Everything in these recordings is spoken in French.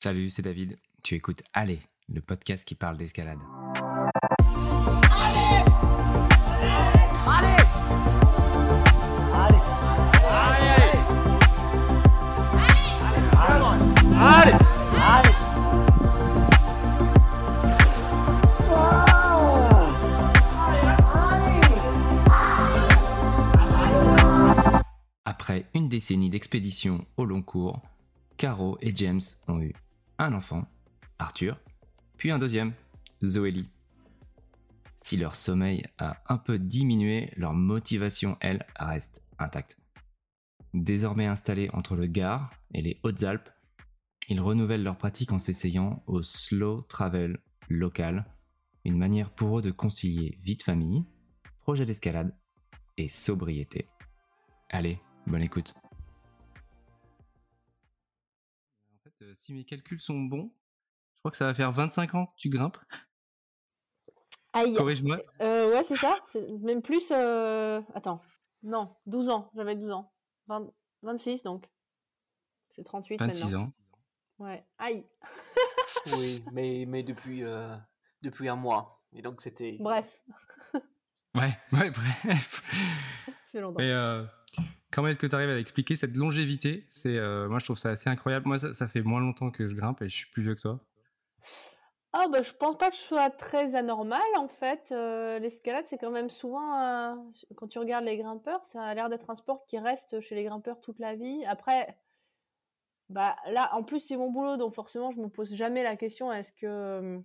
Salut, c'est David. Tu écoutes Allez, le podcast qui parle d'escalade. Après une décennie d'expédition au long cours, Caro et James ont eu un enfant, Arthur, puis un deuxième, Zoélie. Si leur sommeil a un peu diminué, leur motivation, elle, reste intacte. Désormais installés entre le Gard et les Hautes-Alpes, ils renouvellent leur pratique en s'essayant au slow travel local, une manière pour eux de concilier vie de famille, projet d'escalade et sobriété. Allez, bonne écoute. Si mes calculs sont bons, je crois que ça va faire 25 ans que tu grimpes. Aïe. Corrige-moi. Euh, ouais, c'est ça. Même plus. euh, Attends. Non, 12 ans. J'avais 12 ans. 20 26 donc. J'ai 38 26 maintenant. ans. Ouais. Aïe. Oui, mais, mais depuis, euh, depuis un mois. Et donc c'était. Bref. Ouais, ouais, bref. Ça fait longtemps. Euh, comment est-ce que tu arrives à expliquer cette longévité? C'est, euh, moi, je trouve ça assez incroyable. Moi, ça, fait moins longtemps que je grimpe et je suis plus vieux que toi. Ah bah je pense pas que je sois très anormal en fait. Euh, L'escalade c'est quand même souvent, euh, quand tu regardes les grimpeurs, ça a l'air d'être un sport qui reste chez les grimpeurs toute la vie. Après, bah là en plus c'est mon boulot donc forcément je me pose jamais la question est-ce que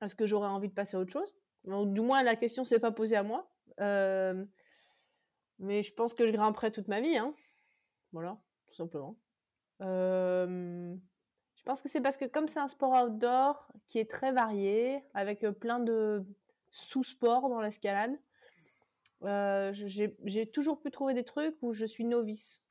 est-ce que j'aurais envie de passer à autre chose? Donc, du moins la question s'est pas posée à moi. Mais je pense que je grimperai toute ma vie, hein. Voilà, tout simplement. Euh, je pense que c'est parce que comme c'est un sport outdoor qui est très varié, avec euh, plein de sous-sports dans l'escalade, euh, j'ai toujours pu trouver des trucs où je suis novice.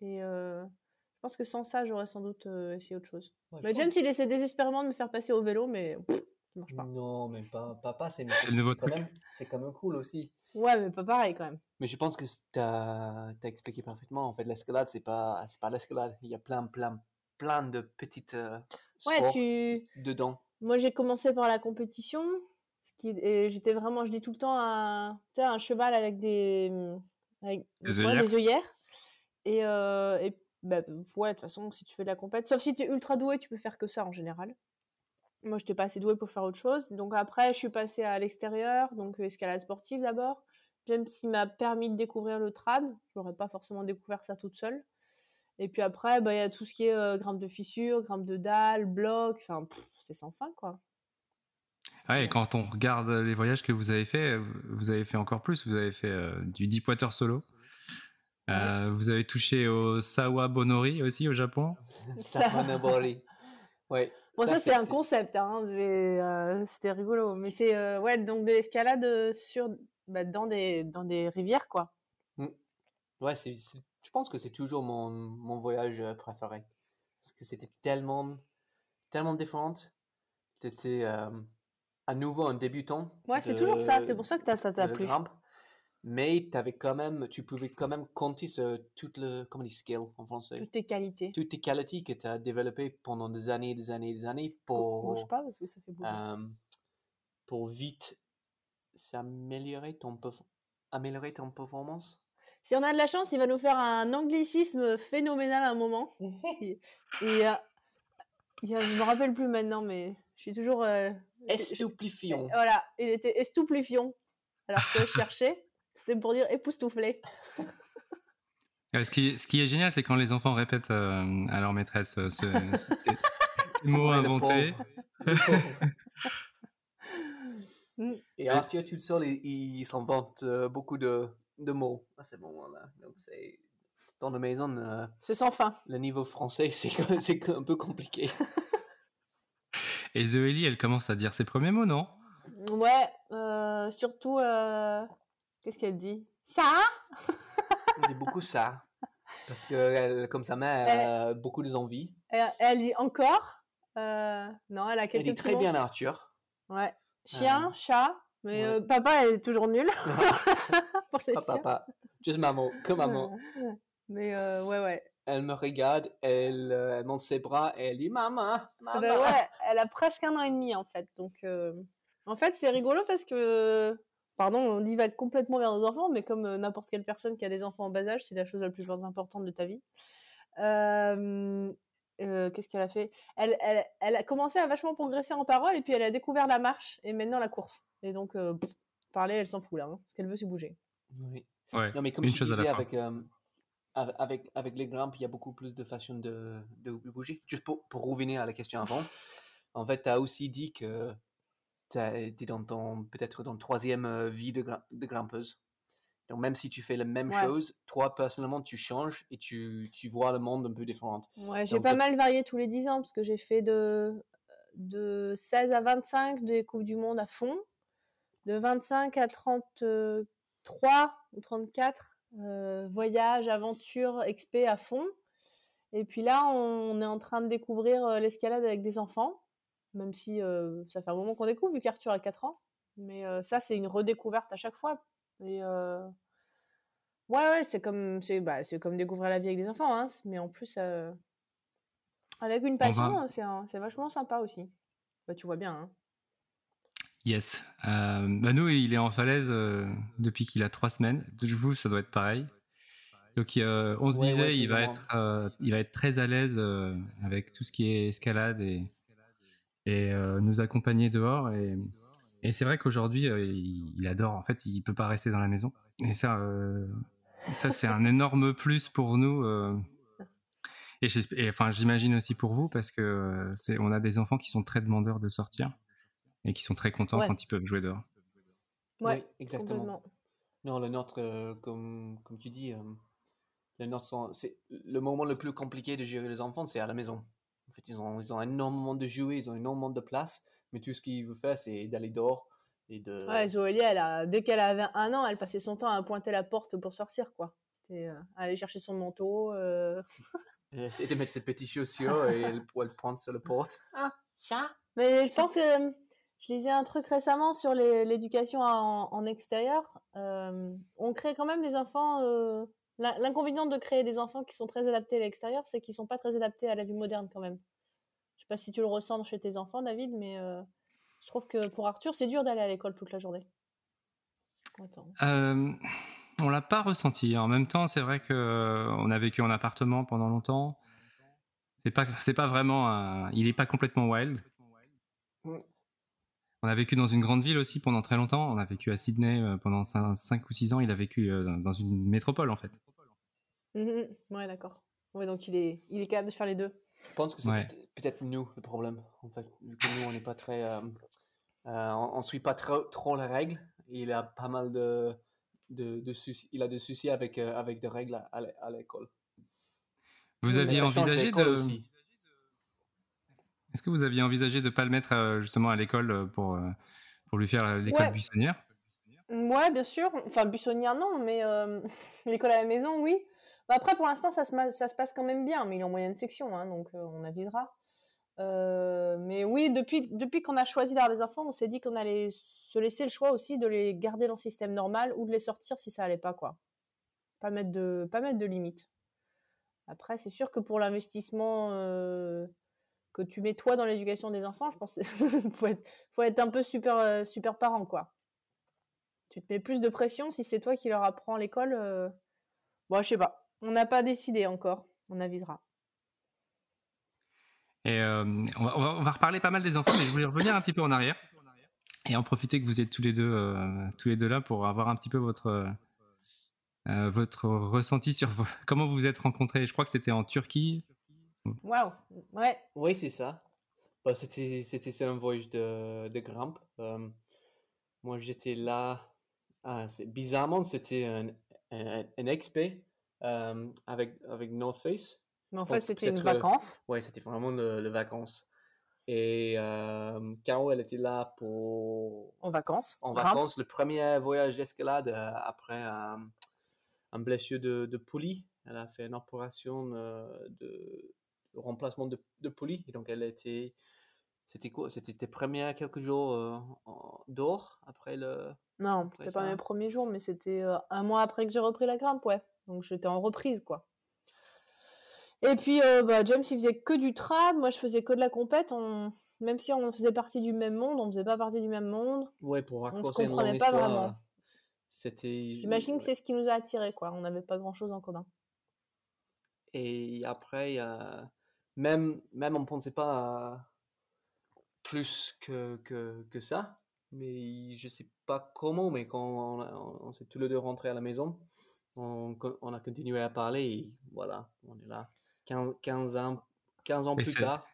Et euh, je pense que sans ça, j'aurais sans doute euh, essayé autre chose. Ouais, Mais pense- James, il essaie désespérément de me faire passer au vélo, mais pff, ça marche pas. Non, même pas, pas, pas c'est C'est le nouveau quand truc. même- C'est quand même cool aussi. Ouais, mais pas pareil quand même. Mais je pense que tu as, expliqué parfaitement. En fait, l'escalade, c'est pas, c'est pas l'escalade. Il y a plein, plein, plein de petites euh, Ouais, sports tu... dedans. Moi, j'ai commencé par la compétition. Ce qui... Et j'étais vraiment, je dis tout le temps, un, tu sais, un cheval avec des, avec Des ouais, œillères. des œillères. Et, euh, et bah, ouais, de toute façon, si tu fais de la compète, sauf si tu es ultra doué, tu peux faire que ça en général. Moi, je n'étais pas assez doué pour faire autre chose. Donc après, je suis passée à l'extérieur, donc euh, escalade sportive d'abord. Même s'il m'a permis de découvrir le trad, je n'aurais pas forcément découvert ça toute seule. Et puis après, bah, il y a tout ce qui est euh, grimpe de fissure, grimpe de dalle, bloc, enfin, c'est sans fin, quoi. Ouais, et quand on regarde les voyages que vous avez fait, vous avez fait encore plus. Vous avez fait euh, du Deepwater solo. Euh, Vous avez touché au Sawa Bonori aussi au Japon. Ça- Samanabori. Ouais. Bon, ça, c'est un c'était- concept, hein, euh, c'était rigolo. Mais c'est, euh, ouais, donc de l'escalade euh, sur, bah, dans, des, dans des rivières, quoi. Ouais, c'est, je pense que c'est toujours mon, mon voyage préféré. Parce que c'était tellement, tellement différent. T'étais euh, à nouveau un débutant. Ouais, c'est toujours ça, c'est pour ça que t'as- ça t'a plu. grimpe. Mais t'avais quand même, tu pouvais quand même compter sur toutes les, comment on dit, skills en français? Toutes tes qualités. Toutes tes qualités que tu as développées pendant des années, des années, des années pour, Bouge pas parce que ça fait bouger. euh, pour vite s'améliorer ton, améliorer ton performance? Si on a de la chance, il va nous faire un anglicisme phénoménal à un moment. Et, et, euh, je me rappelle plus maintenant, mais je suis toujours. euh, je- je- Estupifiant. Voilà, il était estouplifiant. Alors que je cherchais, c'était pour dire époustouflé. Euh, Ce qui, ce qui est génial, c'est quand les enfants répètent euh, à leur maîtresse euh, ce- ces, mots Ouais, le inventés. pauvre. Le pauvre. Mm. Et Arthur, tout seul, il, il s'invente euh, beaucoup de, de mots à ce moment-là. Donc, c'est dans la maison, euh, C'est sans fin. le niveau français, c'est c'est un peu compliqué. Et Zoélie, elle commence à dire ses premiers mots, non? Ouais, euh, surtout, euh, qu'est-ce qu'elle dit? Ça? On dit beaucoup ça. Parce que, elle, comme sa mère, elle a beaucoup d'envie. elle, elle dit encore? Euh, non, elle a Elle quelques dit très bien Arthur. Ouais. Chien, Euh, chat, mais ouais. euh, papa elle est toujours nul pour les Pas chiens. papa. Juste maman. Que maman. Mais ouais, ouais. elle me regarde, elle, elle monte ses bras et elle dit maman, maman. Ben ouais, elle a presque un an et demi en fait. Donc, en fait, c'est rigolo parce que, pardon, on divague complètement vers nos enfants, mais comme euh, n'importe quelle personne qui a des enfants en bas âge, c'est la chose la plus importante de ta vie. Euh, euh, Qu'est-ce qu'elle a fait? Elle, elle, elle a commencé à vachement progresser en parole et puis elle a découvert la marche et maintenant la course. Et donc, euh, pff, parler, elle s'en fout là. Hein, ce qu'elle veut, c'est bouger. Oui. Ouais, Non, mais comme une tu chose à la disais, avec, euh, av- avec, avec les grimpes, il y a beaucoup plus de façons de, de bouger. Juste pour, pour revenir à la question avant, en fait, tu as aussi dit que tu es dans ton, peut-être dans troisième vie de, grim- de grimpeuse. Donc, même si tu fais la même Ouais. chose, toi, personnellement, tu changes et tu, tu vois le monde un peu différent. Ouais, j'ai pas de- mal varié tous les 10 ans parce que j'ai fait de, de 16 à 25 des Coupes du Monde à fond, de 25 à 33 ou 34 euh, voyages, aventures, expé à fond. Et puis là, on est en train de découvrir l'escalade avec des enfants, même si euh, ça fait un moment qu'on découvre vu qu'Arthur a 4 ans. Mais euh, ça, c'est une redécouverte à chaque fois. Et euh, ouais, ouais, c'est comme, c'est, bah, c'est comme découvrir la vie avec des enfants, hein, mais en plus, euh, avec une passion, c'est, un- c'est vachement sympa aussi. Bah, tu vois bien. Hein. Yes. Euh, bah nous, il est en falaise euh, depuis qu'il a trois semaines. De vous, ça doit être pareil. Donc, euh, on se Ouais, disait, ouais, il va être, euh, il va être très à l'aise euh, avec tout ce qui est escalade et, et euh, nous accompagner dehors. Et, et c'est vrai qu'aujourd'hui, euh, il, il adore. En fait, il peut pas rester dans la maison. Et ça, euh, ça c'est un énorme plus pour nous. euh. et, enfin, j'imagine aussi pour vous parce que c'est, on a des enfants qui sont très demandeurs de sortir et qui sont très contents Ouais. quand ils peuvent jouer dehors. Ouais, oui, exactement. Non, le nôtre, euh, comme, comme tu dis, euh, le nôtre c'est le moment le plus compliqué de gérer les enfants, c'est à la maison. En fait, ils ont, ils ont énormément de jouets, ils ont énormément de place, mais tout ce qu'ils veulent faire, c'est d'aller dehors et de. Ouais, Zoélie, elle a, dès qu'elle avait un an, elle passait son temps à pointer la porte pour sortir, quoi. C'était euh, aller chercher son manteau. euh, et de mettre ses petites chaussures et elle, elle prendre sur la porte. Ah, ça Mais je pense que euh, je lisais un truc récemment sur l'éducation en, en extérieur. Euh, on crée quand même des enfants. L'in- L'inconvénient de créer des enfants qui sont très adaptés à l'extérieur, c'est qu'ils sont pas très adaptés à la vie moderne quand même. Je sais pas si tu le ressens chez tes enfants, David, mais euh, je trouve que pour Arthur, c'est dur d'aller à l'école toute la journée. Attends. Euh, on l'a pas ressenti. En même temps, c'est vrai que euh, on a vécu en appartement pendant longtemps. C'est pas, c'est pas vraiment un, il est pas complètement wild. On a vécu dans une grande ville aussi pendant très longtemps. On a vécu à Sydney euh, pendant 5 ou 6 ans. Il a vécu euh, dans- une métropole en fait. Mhm, Ouais, d'accord. Ouais, donc il est, il est capable de faire les deux. Je pense que c'est Ouais. peut-être nous le problème, en fait. Vu que nous, on n'est pas très. euh, euh, on, on suit pas trop, trop les règles. Il a pas mal de. de, de soucis, il a des soucis avec, euh, avec des règles à, à l'é- à l'école. Vous Mais aviez envisagé de, aussi. Est-ce que vous aviez envisagé de pas le mettre euh, justement à l'école euh, pour euh, pour lui faire l'école Ouais. buissonnière? Ouais, bien sûr. Enfin, buissonnière, non, mais euh, l'école à la maison, oui. Bah, après, pour l'instant, ça se, ça se passe quand même bien, mais il est en moyenne section, hein, donc euh, on avisera. Euh, mais oui, depuis, depuis qu'on a choisi d'avoir des enfants, on s'est dit qu'on allait se laisser le choix aussi de les garder dans le système normal ou de les sortir si ça allait pas, quoi. Pas mettre de, pas mettre de limite. Après, c'est sûr que pour l'investissement que tu mets toi dans l'éducation des enfants, je pense qu'il faut être, un peu super, euh, super parent, quoi tu te mets plus de pression si c'est toi qui leur apprends l'école. euh, Bon, je sais pas. On n'a pas décidé encore. On avisera. Et euh, on, va, reparler pas mal des enfants, mais je voulais revenir un petit peu en arrière et en profiter que vous êtes tous les deux, tous les deux là pour avoir un petit peu votre, votre ressenti sur comment vous vous êtes rencontrés. Je crois que c'était en Turquie. Waouh. Ouais. Oui, c'est ça. Bah, c'était, c'était un voyage de, de grimpe. Euh, moi, j'étais là. ah, c'est, bizarrement, c'était un, un, un expé euh, avec, avec North Face. Mais en fait, c'était une euh, vacance. Ouais, c'était vraiment le, le vacances. Et euh, Caro, elle était là pour En vacances. en Grimpe. vacances, le premier voyage d'escalade après un, un blessure de, de poulie. Elle a fait une opération de, remplacement de, de poulie. Et donc, elle était. C'était quoi? C'était tes premiers quelques jours euh, après le. Non, c'était pas mes premiers jours, mais c'était euh, un mois après que j'ai repris la grimpe, ouais. Donc j'étais en reprise, quoi. Et puis, euh, bah, James, il faisait que du trad. Moi, je faisais que de la compète. On... Même si on faisait partie du même monde, on faisait pas partie du même monde. Ouais, pour On se comprenait pas histoire, vraiment. C'était. J'imagine que c'est ce qui nous a attirés, quoi. On n'avait pas grand-chose en commun. Et après, euh, même, même on ne pensait pas à plus que, que, que ça. Mais je sais pas comment, mais quand on, a- on, on s'est tous les deux rentrés à la maison, on, a continué à parler et voilà, on est là. 15, 15 ans, 15 ans plus tard.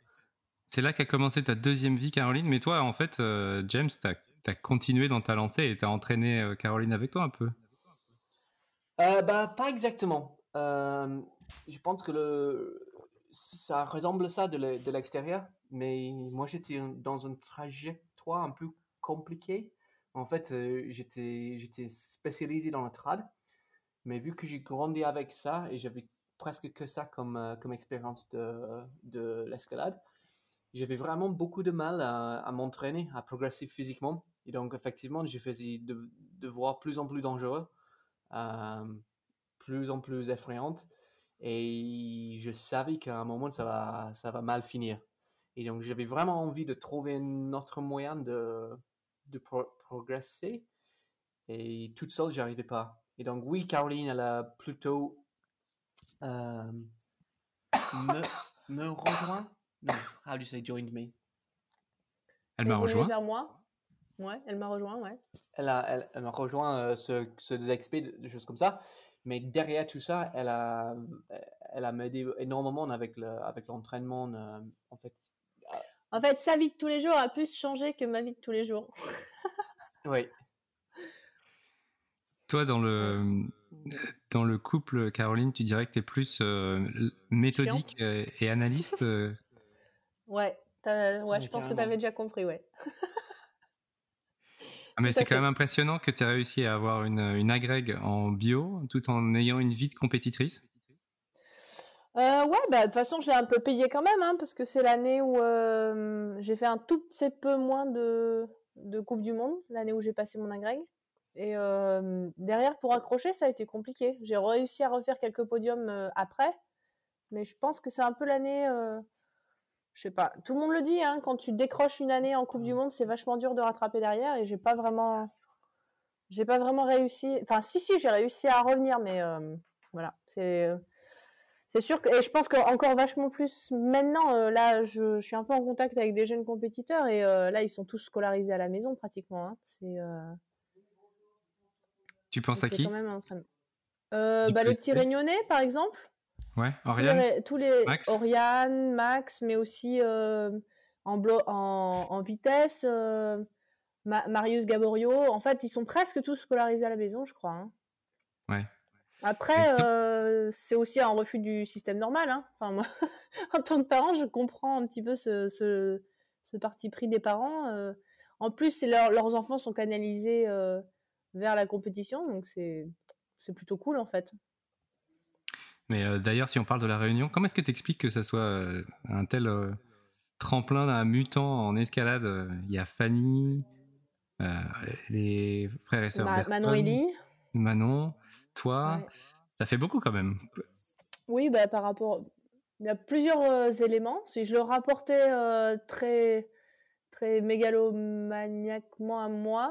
C'est là qu'a commencé ta deuxième vie, Caroline. Mais toi, en fait, euh, James, t'as as continué dans ta lancée et t'as entraîné euh, Caroline avec toi un peu. Euh, bah, pas exactement. Je pense que le, ça ressemble ça de l'e- de l'extérieur, mais moi j'étais un- dans une trajectoire un peu compliquée. En fait, euh, j'étais, j'étais spécialisé dans le trad, mais vu que j'ai grandi avec ça et j'avais presque que ça comme, euh, comme expérience de, de l'escalade, j'avais vraiment beaucoup de mal à, m'entraîner, à progresser physiquement. Et donc, effectivement, je faisais de, devoirs plus en plus dangereux, euh, plus en plus effrayantes. Et je savais qu'à un moment, ça va, ça va mal finir. Et donc, j'avais vraiment envie de trouver un autre moyen de, de pro- progresser. Et toute seule, j'y arrivais pas. Et donc, oui, Caroline, elle a plutôt euh, me, me rejoint. Non, how do you say joined me? Elle m'a rejoint. vers moi. Ouais, elle m'a rejoint, ouais. Elle a, elle, elle m'a rejoint euh, ce, ce des XP, des choses comme ça. Mais derrière tout ça, elle a, elle a m'aidé énormément avec le, avec l'entraînement. euh, en fait, En fait, sa vie de tous les jours a plus changé que ma vie de tous les jours. oui. Toi, dans le, dans le couple, Caroline, tu dirais que tu es plus euh, méthodique et analyste. euh, Ouais, ouais, je pense que tu avais déjà compris, ouais. Ah, mais c'est quand même impressionnant que tu aies réussi à avoir une, une agrègue en bio tout en ayant une vie de compétitrice. Euh, ouais, bah de toute façon, je l'ai un peu payé quand même, hein, parce que c'est l'année où euh, j'ai fait un tout petit peu moins de, de Coupe du Monde, l'année où j'ai passé mon agrègue. Et euh, derrière, pour accrocher, ça a été compliqué. J'ai réussi à refaire quelques podiums après, mais je pense que c'est un peu l'année. Je sais pas. Tout le monde le dit, hein, quand tu décroches une année en Coupe du Monde, c'est vachement dur de rattraper derrière, et j'ai pas vraiment, j'ai pas vraiment réussi. Enfin, si, si, j'ai réussi à revenir, mais euh, voilà, c'est. c'est sûr que, et je pense qu'encore vachement plus maintenant, euh, là, je, je suis un peu en contact avec des jeunes compétiteurs et euh, là, ils sont tous scolarisés à la maison pratiquement. hein. C'est Tu penses à qui? quand même un entraînement. Bah, le petit Réunionnais, par exemple. Ouais, Tous les Oriane ré- tous les, Max Oriane, Max, mais aussi euh, en, blo- en, en vitesse, euh, Ma- Marius Gaborio. En fait, ils sont presque tous scolarisés à la maison, je crois. hein. Ouais. Après, euh, c'est aussi un refus du système normal. hein. Enfin, moi, en tant que parent, je comprends un petit peu ce, ce, ce parti pris des parents. En plus, leur- leurs enfants sont canalisés vers la compétition, donc c'est plutôt cool en fait. Mais euh, d'ailleurs, si on parle de la Réunion, comment est-ce que tu expliques que ça soit euh, un tel euh, tremplin d'un mutant en escalade Il y a Fanny, les frères et sœurs Ma- Berton, Manon. Manon, toi, Ouais. ça fait beaucoup quand même. Oui, bah, par rapport. Il y a plusieurs euh, éléments. Si je le rapportais euh, très, très mégalomaniaquement à moi,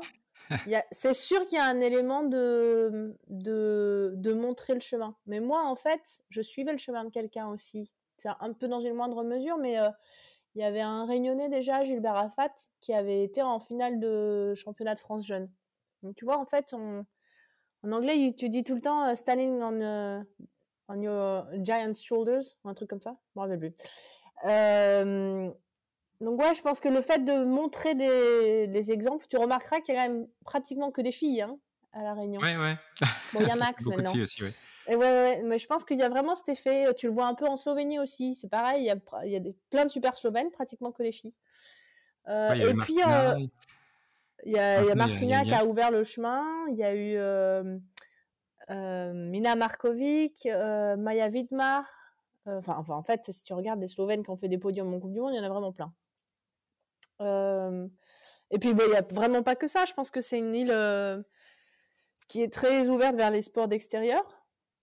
c'est sûr qu'il y a un élément de, de, montrer le chemin. Mais moi, en fait, je suivais le chemin de quelqu'un aussi. C'est un peu dans une moindre mesure, mais euh, il y avait un Réunionnais déjà, Gilbert Rafat, qui avait été en finale de championnat de France jeune. Donc, tu vois, en fait, en anglais, tu dis tout le temps euh, standing on, euh, on your giant's shoulders, ou un truc comme ça, je me rappelle plus. Donc ouais, je pense que le fait de montrer des, des exemples, tu remarqueras qu'il y a quand même pratiquement que des filles hein, à la Réunion. Ouais, ouais. Bon, il y a Max maintenant. aussi, ouais. Et ouais, ouais, mais je pense qu'il y a vraiment cet effet. Tu le vois un peu en Slovénie aussi, c'est pareil. Il y a, pr- il y a des, plein de super Slovènes, pratiquement que des filles. Euh, Ouais, et puis euh, il y a, y Martina qui a ouvert le chemin. Il y a eu euh, Mina Markovic, Maya Vidmar. Enfin, enfin, en fait, si tu regardes des Slovènes qui ont fait des podiums en Coupe du Monde, il y en a vraiment plein. Euh, et puis, bah, il n'y a vraiment pas que ça. Je pense que c'est une île euh, qui est très ouverte vers les sports d'extérieur.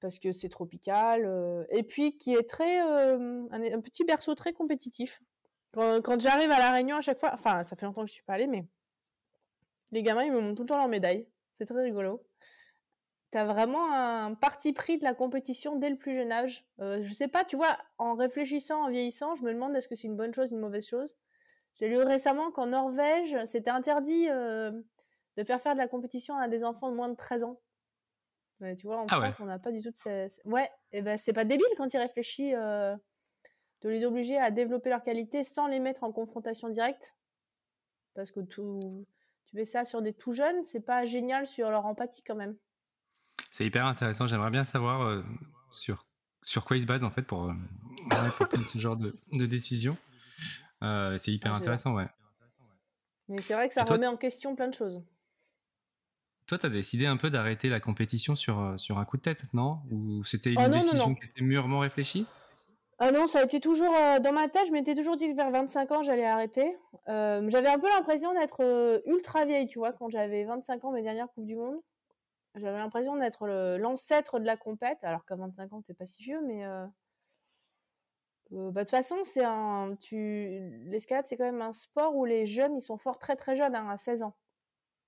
parce que c'est tropical, euh, et puis qui est très un, petit berceau très compétitif. Quand, j'arrive à la Réunion à chaque fois, enfin ça fait longtemps que je suis pas allée, mais les gamins ils me montrent tout le temps leurs médailles, c'est très rigolo. T'as vraiment un parti pris de la compétition dès le plus jeune âge. Euh, je sais pas, tu vois, en réfléchissant, en vieillissant, je me demande est-ce que c'est une bonne chose, une mauvaise chose. J'ai lu récemment qu'en Norvège, c'était interdit euh, de faire faire de la compétition à des enfants de moins de 13 ans. tu vois, en ah France, on n'a pas du tout de ces... Ouais, et ben c'est pas débile quand il réfléchit euh, de les obliger à développer leur qualité sans les mettre en confrontation directe. Parce que tout... tu fais ça sur des tout jeunes, c'est pas génial sur leur empathie quand même. C'est hyper intéressant. J'aimerais bien savoir euh, sur, sur quoi ils se basent en fait pour, euh, prendre ce genre de, de décision. Euh, c'est hyper ah, intéressant, ouais. Mais c'est vrai que ça remet en question plein de choses. Toi, tu as décidé un peu d'arrêter la compétition sur, sur un coup de tête, non? Ou c'était une oh, décision qui était mûrement réfléchie? Ah non, ça a été toujours dans ma tête. Je m'étais toujours dit que vers 25 ans, j'allais arrêter. j'avais un peu l'impression d'être ultra vieille, tu vois, quand j'avais 25 ans, mes dernières Coupes du Monde. J'avais l'impression d'être l'ancêtre de la compète, alors qu'à 25 ans, t'es pas si vieux, mais bah, de toute façon, c'est un, tu, l'escalade, c'est quand même un sport où les jeunes, ils sont forts très très jeunes, hein, à 16 ans.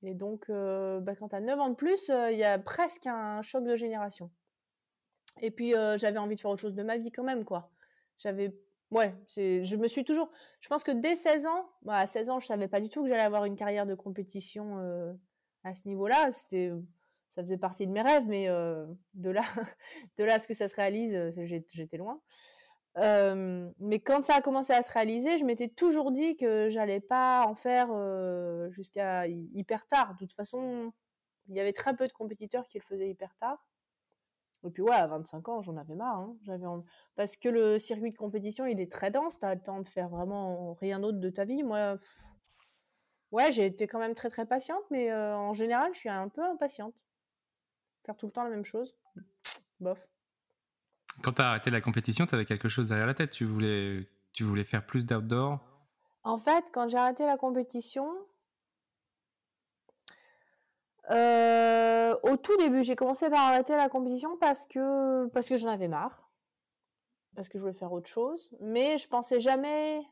Et donc, euh, bah, quand t'as 9 ans de plus, il y a presque un choc de génération. Et puis, j'avais envie de faire autre chose de ma vie quand même, quoi. J'avais, ouais, c'est, je me suis toujours, je pense que dès 16 ans, bah, à 16 ans, je savais pas du tout que j'allais avoir une carrière de compétition à ce niveau-là. C'était ça faisait partie de mes rêves, mais de là, de là à ce que ça se réalise, j'étais loin. Mais quand ça a commencé à se réaliser, je m'étais toujours dit que j'allais pas en faire euh, jusqu'à hyper tard. De toute façon, il y avait très peu de compétiteurs qui le faisaient hyper tard. Et puis ouais, à 25 ans, j'en avais marre. Hein. J'avais Parce que le circuit de compétition, il est très dense. Tu as le temps de faire vraiment rien d'autre de ta vie. Moi, ouais, j'ai été quand même très très patiente, mais en général, je suis un peu impatiente faire tout le temps la même chose, bof. Quand tu as arrêté la compétition, tu avais quelque chose derrière la tête. Tu voulais, tu voulais faire plus d'outdoor? En fait, quand j'ai arrêté la compétition, euh, au tout début, j'ai commencé par arrêter la compétition parce que, parce que j'en avais marre. Parce que je voulais faire autre chose. Mais je pensais jamais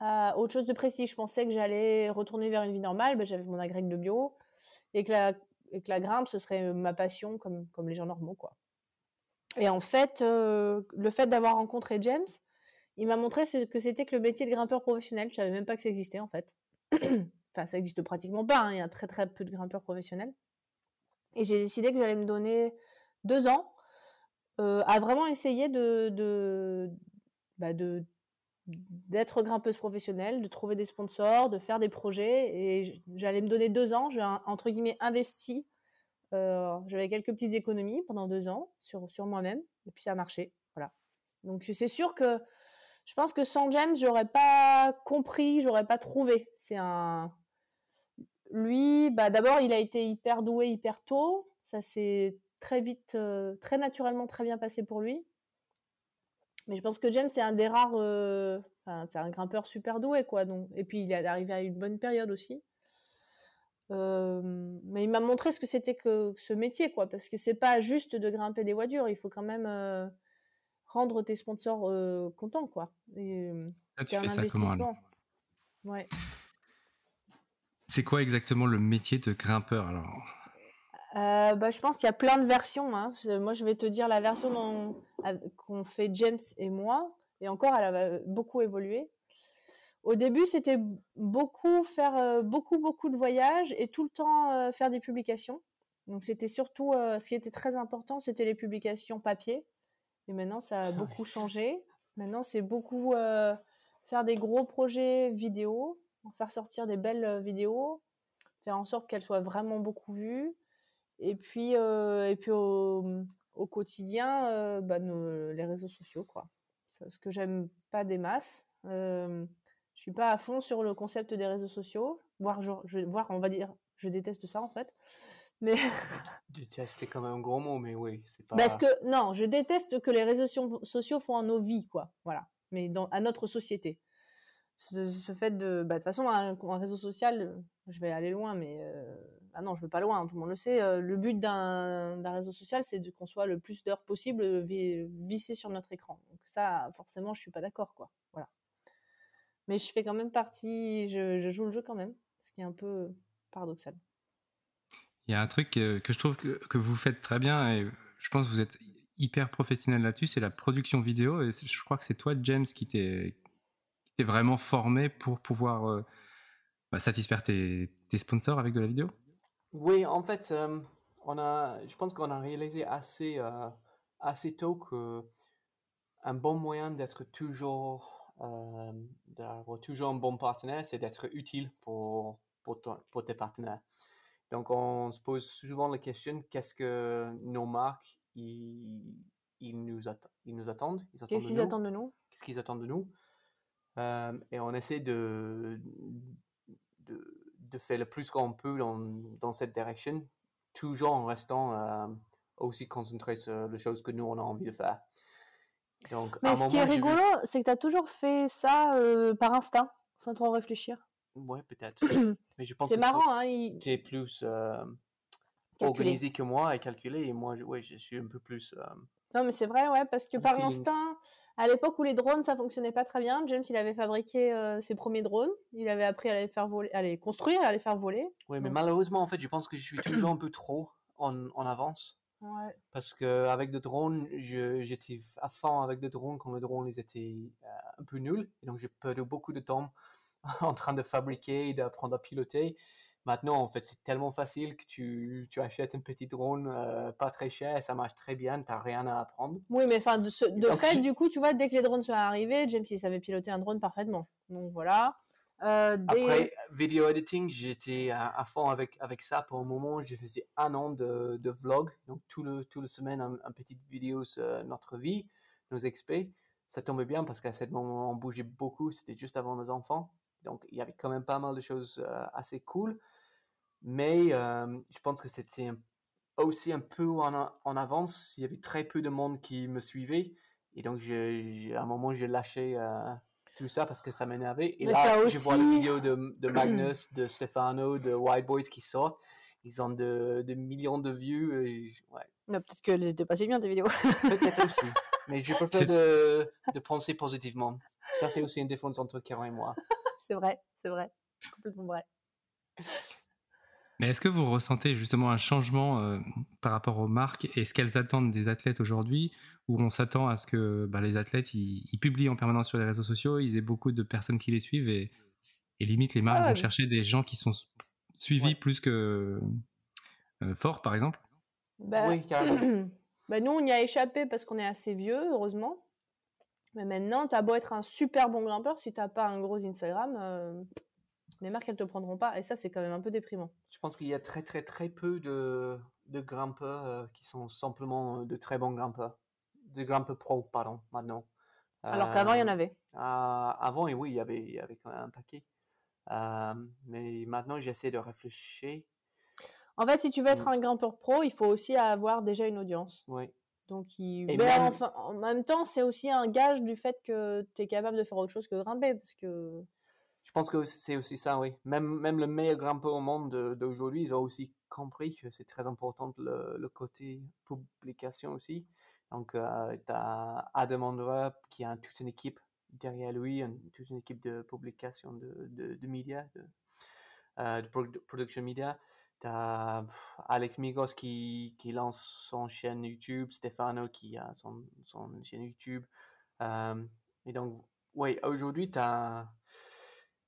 à autre chose de précis. Je pensais que j'allais retourner vers une vie normale. Ben, j'avais mon agrég de bio. Et que la et que la grimpe, ce serait ma passion comme, comme les gens normaux, quoi. Et en fait, le fait d'avoir rencontré James, il m'a montré ce que c'était que le métier de grimpeur professionnel. Je savais même pas que ça existait, en fait. enfin, ça existe pratiquement pas. Hein. Il y a très très peu de grimpeurs professionnels. Et j'ai décidé que j'allais me donner deux ans à vraiment essayer de, bah de d'être grimpeuse professionnelle, de trouver des sponsors, de faire des projets. Et j'allais me donner deux ans. J'ai entre guillemets investi. Euh, j'avais quelques petites économies pendant deux ans sur, sur moi-même. Et puis ça a marché. Voilà. Donc c'est sûr que je pense que sans James, j'aurais pas compris, j'aurais pas trouvé. C'est un. Lui, bah d'abord, il a été hyper doué hyper tôt. Ça s'est très vite, euh, très naturellement, très bien passé pour lui. Mais je pense que James, c'est un des rares. Euh, c'est un grimpeur super doué, quoi. Et puis, il est arrivé à une bonne période aussi. Euh, mais il m'a montré ce que c'était que, ce métier, quoi. Parce que c'est pas juste de grimper des voitures. Il faut quand même euh, rendre tes sponsors contents, quoi. Et, tu fais ça comment Ouais. C'est quoi exactement le métier de grimpeur alors? Euh, bah, je pense qu'il y a plein de versions. Hein. Moi, je vais te dire la version qu'ont fait James et moi. Et encore, elle a beaucoup évolué. Au début, c'était beaucoup faire euh, beaucoup beaucoup de voyages et tout le temps euh, faire des publications. Donc c'était surtout ce qui était très important, c'était les publications papier. Et maintenant, ça a ah beaucoup changé. Maintenant, c'est beaucoup faire des gros projets vidéo, faire sortir des belles vidéos, faire en sorte qu'elles soient vraiment beaucoup vues. Et puis, euh, et puis au, au quotidien, euh, bah, les réseaux sociaux, quoi. Ce que j'aime pas des masses. Euh, je suis pas à fond sur le concept des réseaux sociaux. Voire, je, voir, on va dire, je déteste ça en fait. Mais détester quand même un gros mot, mais oui, c'est pas. Parce que non, je déteste que les réseaux sociaux font à nos vies, quoi. Voilà. Mais dans, à notre société. ce, fait de. Bah, de toute façon, un, réseau social, je vais aller loin, mais. ah non, je veux pas loin, tout le monde le sait. le but d'un réseau social, c'est qu'on soit le plus d'heures possible vissé sur notre écran. Donc, ça, forcément, je suis pas d'accord, quoi. Mais je fais quand même partie. Je, je, joue le jeu quand même, ce qui est un peu paradoxal. Il y a un truc que, je trouve que, que, vous faites très bien, et je pense que vous êtes hyper professionnel là-dessus, c'est la production vidéo. Et je crois que c'est toi, James, qui t'es vraiment formé pour pouvoir euh, bah, satisfaire tes, sponsors avec de la vidéo? Oui, en fait, euh, on a, je pense qu'on a réalisé assez, euh, assez tôt que un bon moyen d'être toujours, d'avoir toujours un bon partenaire, c'est d'être utile pour, pour, pour tes partenaires. Donc, on se pose souvent la question qu'est-ce que nos marques ils, ils, nous, ils nous attendent? Qu'est-ce qu'ils attendent de nous? Qu'est-ce qu'ils attendent de nous? Euh, Et on essaie de, de, de faire le plus qu'on peut dans, dans, cette direction, toujours en restant euh, aussi concentré sur les choses que nous, on a envie de faire. Donc, Mais ce qui est rigolo, c'est que tu as toujours fait ça euh, par instinct, sans trop réfléchir. Ouais, peut-être. Mais je pense c'est marrant, hein. Tu es plus organisé que moi et calculé. Et moi, ouais, je suis un peu plus. Euh, non, mais c'est vrai, ouais, parce que par instinct, à l'époque où les drones ça fonctionnait pas très bien, James il avait fabriqué euh, ses premiers drones, il avait appris à les faire voler, à les construire, à les faire voler. Oui, mais malheureusement, en fait, je pense que je suis toujours un peu trop en, en avance. Ouais. Parce que avec des drones, j'étais à fond avec des drones quand les drones ils étaient euh, un peu nuls. Et donc j'ai perdu beaucoup de temps en train de fabriquer et d'apprendre à piloter. Maintenant, en fait, c'est tellement facile que tu, tu achètes un petit drone euh, pas très cher, ça marche très bien, tu n'as rien à apprendre. Oui, mais enfin, de, fait, du coup, tu vois, dès que les drones sont arrivés, James, il savait piloter un drone parfaitement. Donc voilà. Euh, Après, vidéo editing, j'étais à, fond avec, avec ça pour un moment. J'ai fait un an de, de vlog, donc tout le, tout le semaine, un, un petite vidéo sur notre vie, nos expés. Ça tombait bien parce qu'à ce moment, on bougeait beaucoup, c'était juste avant nos enfants. Donc, il y avait quand même pas mal de choses euh, assez cool. Mais euh, je pense que c'était aussi un peu en, en, avance. Il y avait très peu de monde qui me suivait. Et donc, à un moment, j'ai lâché euh, tout ça parce que ça m'énervait. Et là, je vois les vidéos de, de Magnus, de Stefano, de White Boys qui sortent. Ils ont de, de millions de vues. Et, ouais. Peut-être que pas si bien tes vidéos. Peut-être aussi. Mais je préfère de, de penser positivement. Ça, c'est aussi une différence entre Karen et moi. c'est vrai, c'est vrai. Complètement vrai. Mais est-ce que vous ressentez justement un changement euh, par rapport aux marques et ce qu'elles attendent des athlètes aujourd'hui, où on s'attend à ce que bah, les athlètes ils, publient en permanence sur les réseaux sociaux, ils aient beaucoup de personnes qui les suivent et, limite les marques vont chercher des gens qui sont suivis plus que euh, forts, par exemple? Bah, Oui, carrément. bah, nous, on y a échappé parce qu'on est assez vieux, heureusement. Mais maintenant, tu as beau être un super bon grimpeur, si tu n'as pas un gros Instagram, euh, les marques, elles te prendront pas. Et ça, c'est quand même un peu déprimant. Je pense qu'il y a très, très, très peu de, de grimpeurs euh, qui sont simplement euh, de très bons grimpeurs. De grimpeurs pro, pardon, maintenant. Alors qu'avant, il y en euh, avait. avant, et oui, il y avait, il y avait quand même un paquet. mais maintenant, j'essaie de réfléchir. En fait, si tu veux être mm. un grimpeur pro, il faut aussi avoir déjà une audience. Oui. Donc, il... Ben, enfin, en même temps, c'est aussi un gage du fait que tu es capable de faire autre chose que grimper. Parce que je pense que c'est aussi ça, oui. Même, le meilleur grimpeur au monde d'aujourd'hui, ils ont aussi compris que c'est très important le, côté publication aussi. Donc, euh, tu as Adam Andra qui a toute une équipe derrière lui, toute une équipe de publication de, de, médias, de, euh, de production média. Tu as Alex Migos qui, qui, lance son chaîne YouTube, Stefano qui a son, son chaîne YouTube. Euh, et donc, oui, aujourd'hui, tu as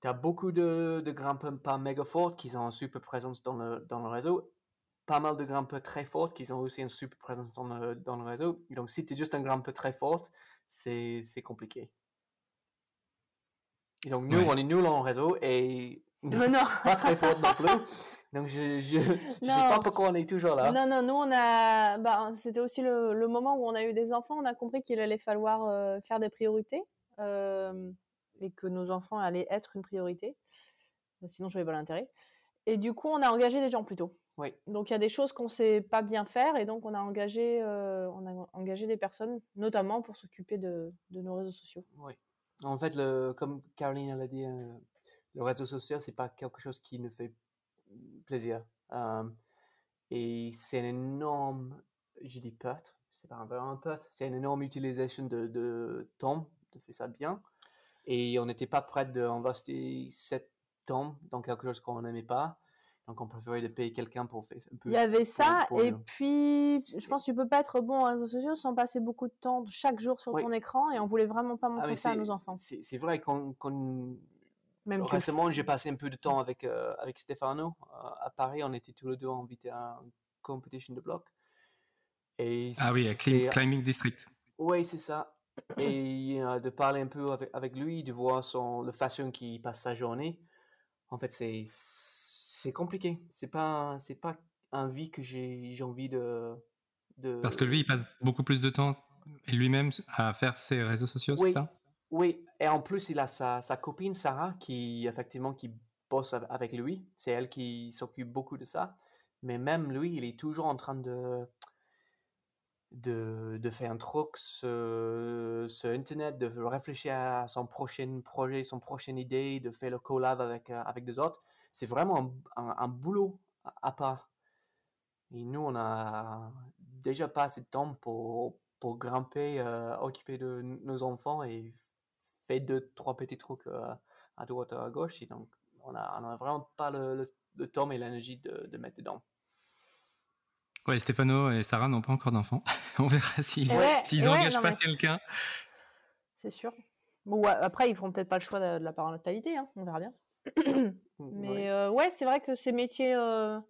tu as beaucoup de, de grimpeurs pas méga forts qui ont une super présence dans le, dans le réseau. Pas mal de grimpeurs très forts qui ont aussi une super présence dans le, dans le réseau. donc, si tu es juste un grimpeur très fort, c'est compliqué. Et donc, nous, on est nul en réseau et pas très fort non plus. Donc, je ne sais pas pourquoi on est toujours là. Non, non, nous, on a. Bah, C'était aussi le, le, moment où on a eu des enfants. On a compris qu'il allait falloir euh, faire des priorités. Euh, et que nos enfants allaient être une priorité. Sinon, je n'avais pas l'intérêt. Et du coup, on a engagé des gens plus tôt. Oui. Donc, il y a des choses qu'on ne sait pas bien faire et donc on a engagé, euh, on a engagé des personnes, notamment pour s'occuper de, de, nos réseaux sociaux. Oui. En fait, le, comme Caroline l'a dit, euh, le réseau social, c'est pas quelque chose qui nous fait plaisir. Euh, et c'est une énorme, je dis perte, c'est pas un perte, c'est une énorme utilisation de, de temps, de faire ça bien. Et on n'était pas prêt d'investir 7 temps dans quelque chose qu'on n'aimait pas. Donc, on préférait de payer quelqu'un pour faire un peu. Il y avait ça, et puis je pense que tu peux pas être bon aux réseaux sociaux sans passer beaucoup de temps chaque jour sur ton écran, et on voulait vraiment pas ah, montrer ça à nos enfants. C'est vrai qu'on. Même Récemment, j'ai passé un peu de temps avec, euh, avec Stefano. Euh, à Paris, on était tous les deux invités à une compétition de bloc. Et ah oui, à Climbing District. Oui, c'est ça. Et euh, de parler un peu avec, avec, lui, de voir son, la façon qu'il passe sa journée. En fait, c'est c'est compliqué. C'est pas c'est pas un vie que j'ai envie de, de, Parce que lui, il passe beaucoup plus de temps lui-même à faire ses réseaux sociaux, c'est ça? Oui, et en plus, il a sa, sa, copine Sarah qui effectivement qui bosse avec lui. C'est elle qui s'occupe beaucoup de ça. Mais même lui, il est toujours en train de de, de faire un truc sur, sur, Internet, de réfléchir à son prochain projet, son prochaine idée, de faire le collab avec, euh, avec des autres c'est vraiment un, boulot à, part. Et nous, on a déjà pas assez de temps pour, pour grimper, euh, occuper de nos enfants et faire deux, trois petits trucs euh, à droite à gauche. Et donc, on a, on a vraiment pas le, le, temps et l'énergie de, de, mettre dedans. Ouais, Stéphano et Sarah n'ont pas encore d'enfants. on verra s'ils n'engagent pas quelqu'un. C'est sûr. Bon, après, ils feront peut-être pas le choix de, la parentalité, hein. on verra bien. Mais euh, ouais, c'est vrai que ces métiers, euh,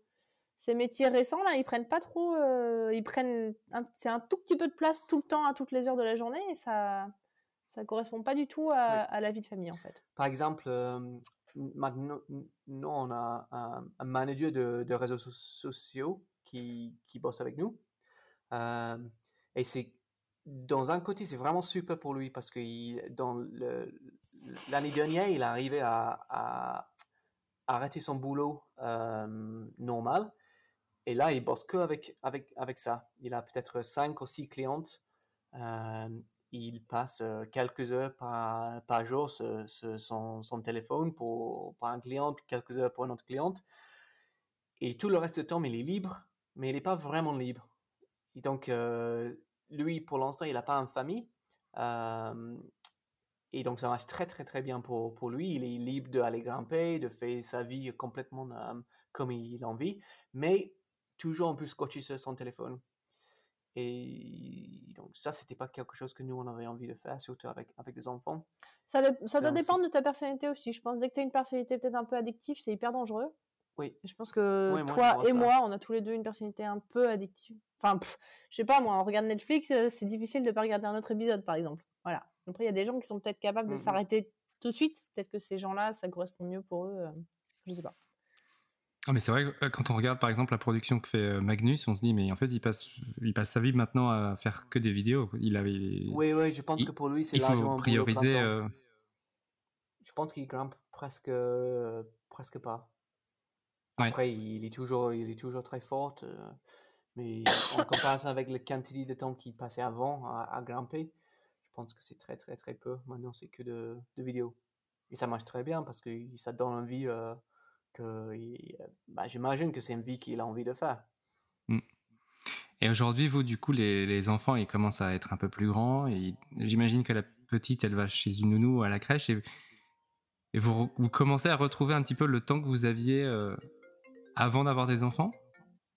ces métiers récents là, ils prennent pas trop, euh, ils prennent, c'est un tout petit peu de place tout le temps à toutes les heures de la journée et ça, ça correspond pas du tout à, la vie de famille en fait. Par exemple, maintenant, nous on a un, manager de, réseaux sociaux qui, qui bosse avec nous et c'est dans un côté, c'est vraiment super pour lui parce que dans l'année dernière, il est arrivé à, arrêter son boulot euh, normal. Et là, il bosse que avec, avec, avec ça. Il a peut-être 5 ou 6 clientes. Euh, il passe euh, quelques heures par, par jour son, téléphone pour, pour un client, puis quelques heures pour une autre cliente. Et tout le reste du temps, il est libre, mais il n'est pas vraiment libre. Et donc, lui, pour l'instant, il n'a pas une famille. et donc, ça marche très, très, très bien pour, pour lui. Il est libre d'aller grimper, de faire sa vie complètement comme il a envie, mais toujours un peu scotché sur son téléphone. Et donc, ça, c'était pas quelque chose que nous, on avait envie de faire, surtout avec, avec des enfants. Ça, ça doit dépendre de ta personnalité aussi. Je pense dès que tu as une personnalité peut-être un peu addictive, c'est hyper dangereux. Oui. Je pense que toi et moi, on a tous les deux une personnalité un peu addictive. Enfin, je sais pas, moi, on regarde Netflix, euh, c'est difficile de pas regarder un autre épisode, par exemple. Voilà. Après, il y a des gens qui sont peut-être capables de mmh s'arrêter tout de suite. Peut-être que ces gens-là, ça correspond mieux pour eux. Euh, je sais pas. Ah, mais c'est vrai que euh, quand on regarde par exemple la production que fait Magnus, on se dit mais en fait il passe, il passe sa vie maintenant à faire que des vidéos. Il avait. Oui oui, je pense que pour lui c'est largement faut prioriser. Je pense qu'il grimpe presque presque pas. Après il est toujours il est toujours très fort. Mais en comparaison avec la quantité de temps qu'il passait avant à, grimper, je pense que c'est très très très peu. Maintenant, c'est que de, de, vidéos. Et ça marche très bien parce que ça donne envie euh, que. Bah, J'imagine que c'est une vie qu'il a envie de faire. Mm. Et aujourd'hui, vous, du coup, les, les, enfants, ils commencent à être un peu plus grands. J'imagine que la petite, elle va chez une nounou à la crèche. Et, et vous, vous commencez à retrouver un petit peu le temps que vous aviez euh, avant d'avoir des enfants?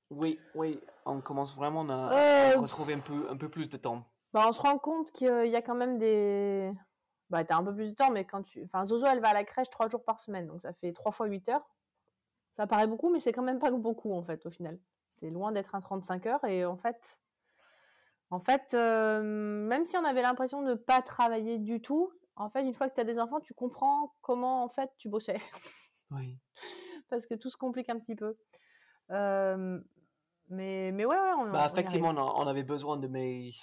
Oui, oui on commence vraiment à, euh, retrouver un peu, un peu plus de temps. Bah, on se rend compte qu'il y a quand même des. Bah, t'as un peu plus de temps, mais quand tu. Enfin, Zozo, elle va à la crèche trois jours par semaine, donc ça fait trois fois 8 heures. Ça paraît beaucoup, mais c'est quand même pas beaucoup, en fait, au final. C'est loin d'être un 35 heures, et en fait. En fait, euh, même si on avait l'impression de ne pas travailler du tout, en fait, une fois que tu as des enfants, tu comprends comment, en fait, tu bossais. Oui. Parce que tout se complique un petit peu. Euh, mais, mais ouais, ouais, on, bah, Effectivement, on, avait besoin de mettre,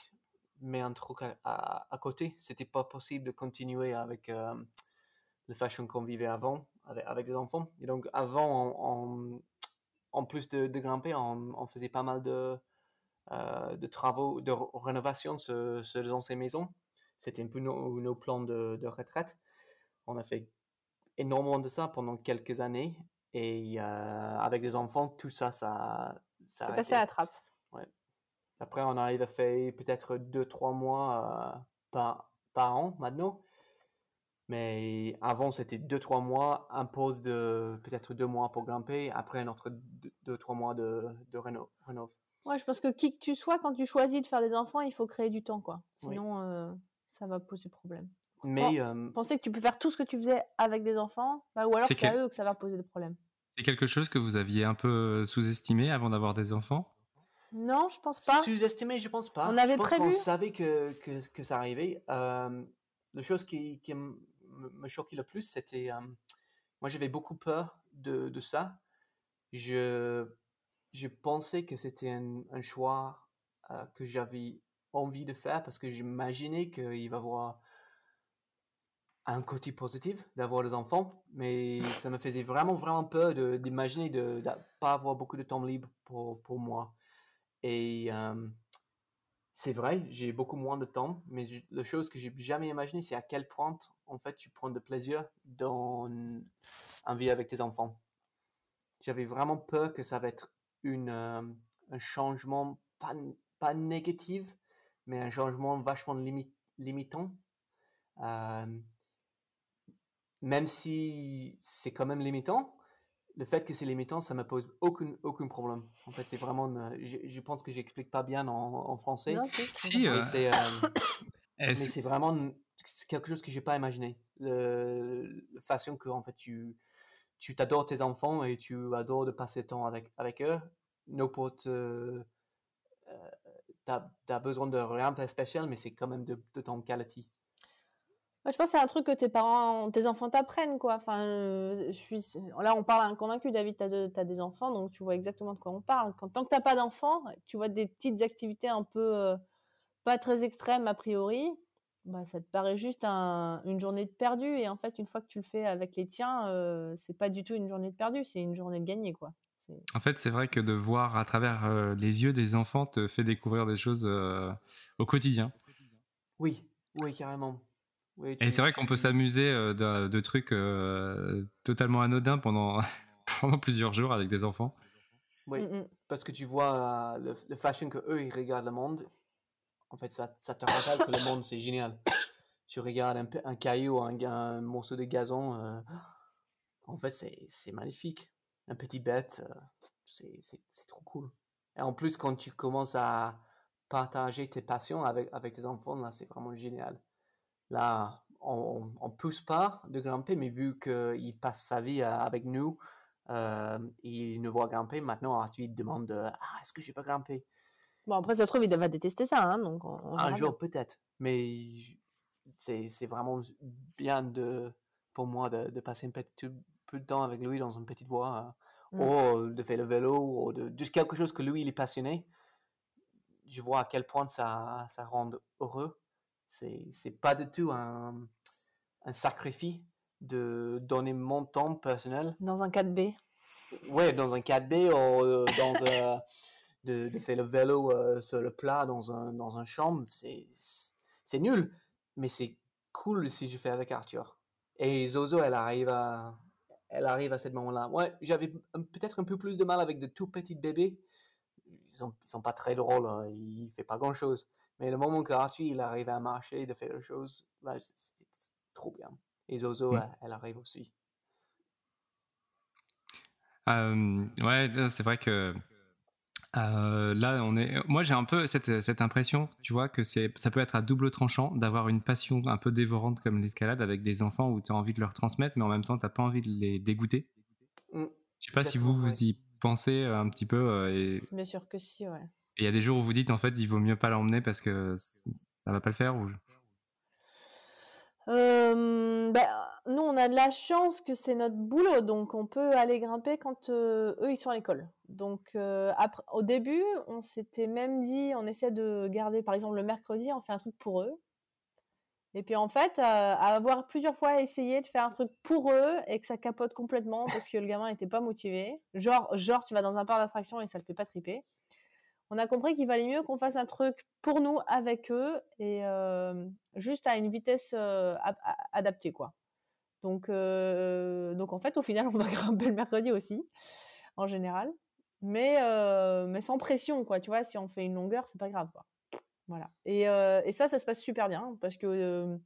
un truc à, à, côté. C'était pas possible de continuer avec euh, le fashion qu'on vivait avant, avec, avec des enfants. Et donc, avant, en plus de, de grimper, on, faisait pas mal de, euh, de travaux, de rénovation sur, sur les anciennes maisons. c'était un peu nos, nos plans de, de retraite. On a fait énormément de ça pendant quelques années. Et euh, avec des enfants, tout ça, ça, ça C'est passé à la trappe. Après, on arrive à faire peut-être deux, trois mois euh, par, par an maintenant. Mais avant, c'était deux, trois mois, un pause de peut-être deux mois pour grimper, après un autre deux, deux, trois mois de, de réno, rénov. Ouais, je pense que qui que tu sois, quand tu choisis de faire des enfants, il faut créer du temps, quoi. Oui. Sinon, euh, ça va poser problème. Mais euh, Penser que tu peux faire tout ce que tu faisais avec des enfants, bah, ou alors C'est c'est à eux que ça va poser des problèmes. C'est quelque chose que vous aviez un peu sous-estimé avant d'avoir des enfants? Non, je pense pas. sous-estimé, je pense pas. On avait je pense prévu. qu'on savait que, que, que ça arrivait. Euh, la chose qui, qui me, me choquait le plus, c'était... euh, moi, j'avais beaucoup peur de, de ça. Je, je pensais que c'était un, un choix euh, que j'avais envie de faire parce que j'imaginais qu'il va y avoir un côté positif d'avoir des enfants, mais ça me faisait vraiment, vraiment peur d'imaginer de ne pas avoir beaucoup de temps libre pour, pour moi. Et euh, c'est vrai, j'ai beaucoup moins de temps, mais la chose que j'ai jamais imaginé, c'est à quel point, en fait, tu prends de plaisir dans un vie avec tes enfants. J'avais vraiment peur que ça va être une, euh, un changement, pas, pas négatif, mais un changement vachement limi- limitant. Euh, même si c'est quand même limitant, le fait que c'est limitant, ça me pose aucun, aucun problème. En fait, c'est vraiment, une- je, je pense que j'explique pas bien en, en français. Non, si, je Mais euh, c'est, euh, mais est-ce- c'est vraiment une- quelque chose que j'ai pas imaginé. Le, la façon que en fait tu tu t'adores tes enfants et tu adores de passer temps avec avec eux. N'importe euh, euh, t'as as besoin de rien de spécial, mais c'est quand même de, de ton quality. Ouais, je pense que c'est un truc que tes parents, tes enfants t'apprennent, quoi. Enfin, euh, je suis... Là, on parle à un convaincu, David, t'as de- t'as des enfants, donc tu vois exactement de quoi on parle. Quand, tant que t'as pas d'enfants, tu vois des petites activités un peu euh, pas très extrêmes a priori, bah, ça te paraît juste un- une journée de perdu. Et en fait, une fois que tu le fais avec les tiens, euh, c'est pas du tout une journée de perdu, c'est une journée de gagné, quoi. En fait, c'est vrai que de voir à travers euh, les yeux des enfants te fait découvrir des choses euh, au quotidien. Oui, oui, carrément. Oui, Et c'est vrai qu'on peut s'amuser euh, de, de trucs euh, totalement anodins pendant, pendant plusieurs jours avec des enfants. Oui. Mm, mm. Parce que tu vois euh, le, le fashion que eux ils regardent le monde. En fait, ça, ça te rappelle que le monde c'est génial. Tu regardes un, un caillou, un, un morceau de gazon. euh, en fait, c'est c'est magnifique. Un petit bête, euh, c'est trop cool. Et en plus, quand tu commences à partager tes passions avec, avec tes enfants, là, c'est vraiment génial. Là, on, on pousse pas de grimper, mais vu qu'il passe sa vie euh, avec nous, euh, il nous voit grimper. Maintenant, Arthur il demande de, Ah, est-ce que je peux grimper Bon, après, ça se trouve, il va détester ça, hein, donc on, on Un jour, peut-être. Mais c'est vraiment bien de, pour moi de, de passer un petit peu de temps avec lui dans une petite voie, euh, Mm. ou de faire le vélo, ou de, de quelque chose que lui, il est passionné. Je vois à quel point ça, ça rend heureux. C'est c'est pas du tout un, un sacrifice de donner mon temps personnel. Dans un 4B. Ouais, dans un 4B ou euh, dans euh, de, de faire le vélo euh, sur le plat dans un dans un chambre, c'est c'est nul, mais c'est cool si je fais avec Arthur. Et Zozo, elle arrive à elle arrive à ce moment-là. Ouais, j'avais peut-être un peu plus de mal avec de tout petits bébés. Ils sont, ils sont pas très drôles, hein, il fait pas grand-chose. Mais le moment qu'Arthur il arrive à marcher, de faire des choses, là, c'est trop bien. Et Zozo, Mm. elle, elle arrive aussi. Euh, ouais, c'est vrai que euh, là, on est. Moi, j'ai un peu cette, cette impression, tu vois, que c'est, ça peut être à double tranchant d'avoir une passion un peu dévorante comme l'escalade avec des enfants où tu as envie de leur transmettre, mais en même temps, tu pas envie de les dégoûter. Mm. Je sais pas si vous vous y pensez un petit peu. euh, et Bien sûr que si, ouais. il y a des jours où vous dites en fait, il vaut mieux pas l'emmener parce que ça va pas le faire. Ou... Euh, ben, nous, on a de la chance que c'est notre boulot, donc on peut aller grimper quand euh, eux, ils sont à l'école. Donc, euh, après, au début, on s'était même dit, on essaie de garder, par exemple, le mercredi, on fait un truc pour eux. Et puis, en fait, euh, à avoir plusieurs fois essayé de faire un truc pour eux et que ça capote complètement parce que le gamin n'était pas motivé. Genre, genre, tu vas dans un parc d'attractions et ça le fait pas triper. on a compris qu'il valait mieux qu'on fasse un truc pour nous avec eux et juste à une vitesse adaptée quoi. Donc donc en fait au final on va grimper le mercredi aussi en général, mais mais sans pression quoi. Tu vois si on fait une longueur c'est pas grave quoi. Voilà. Et, et ça ça se passe super bien parce que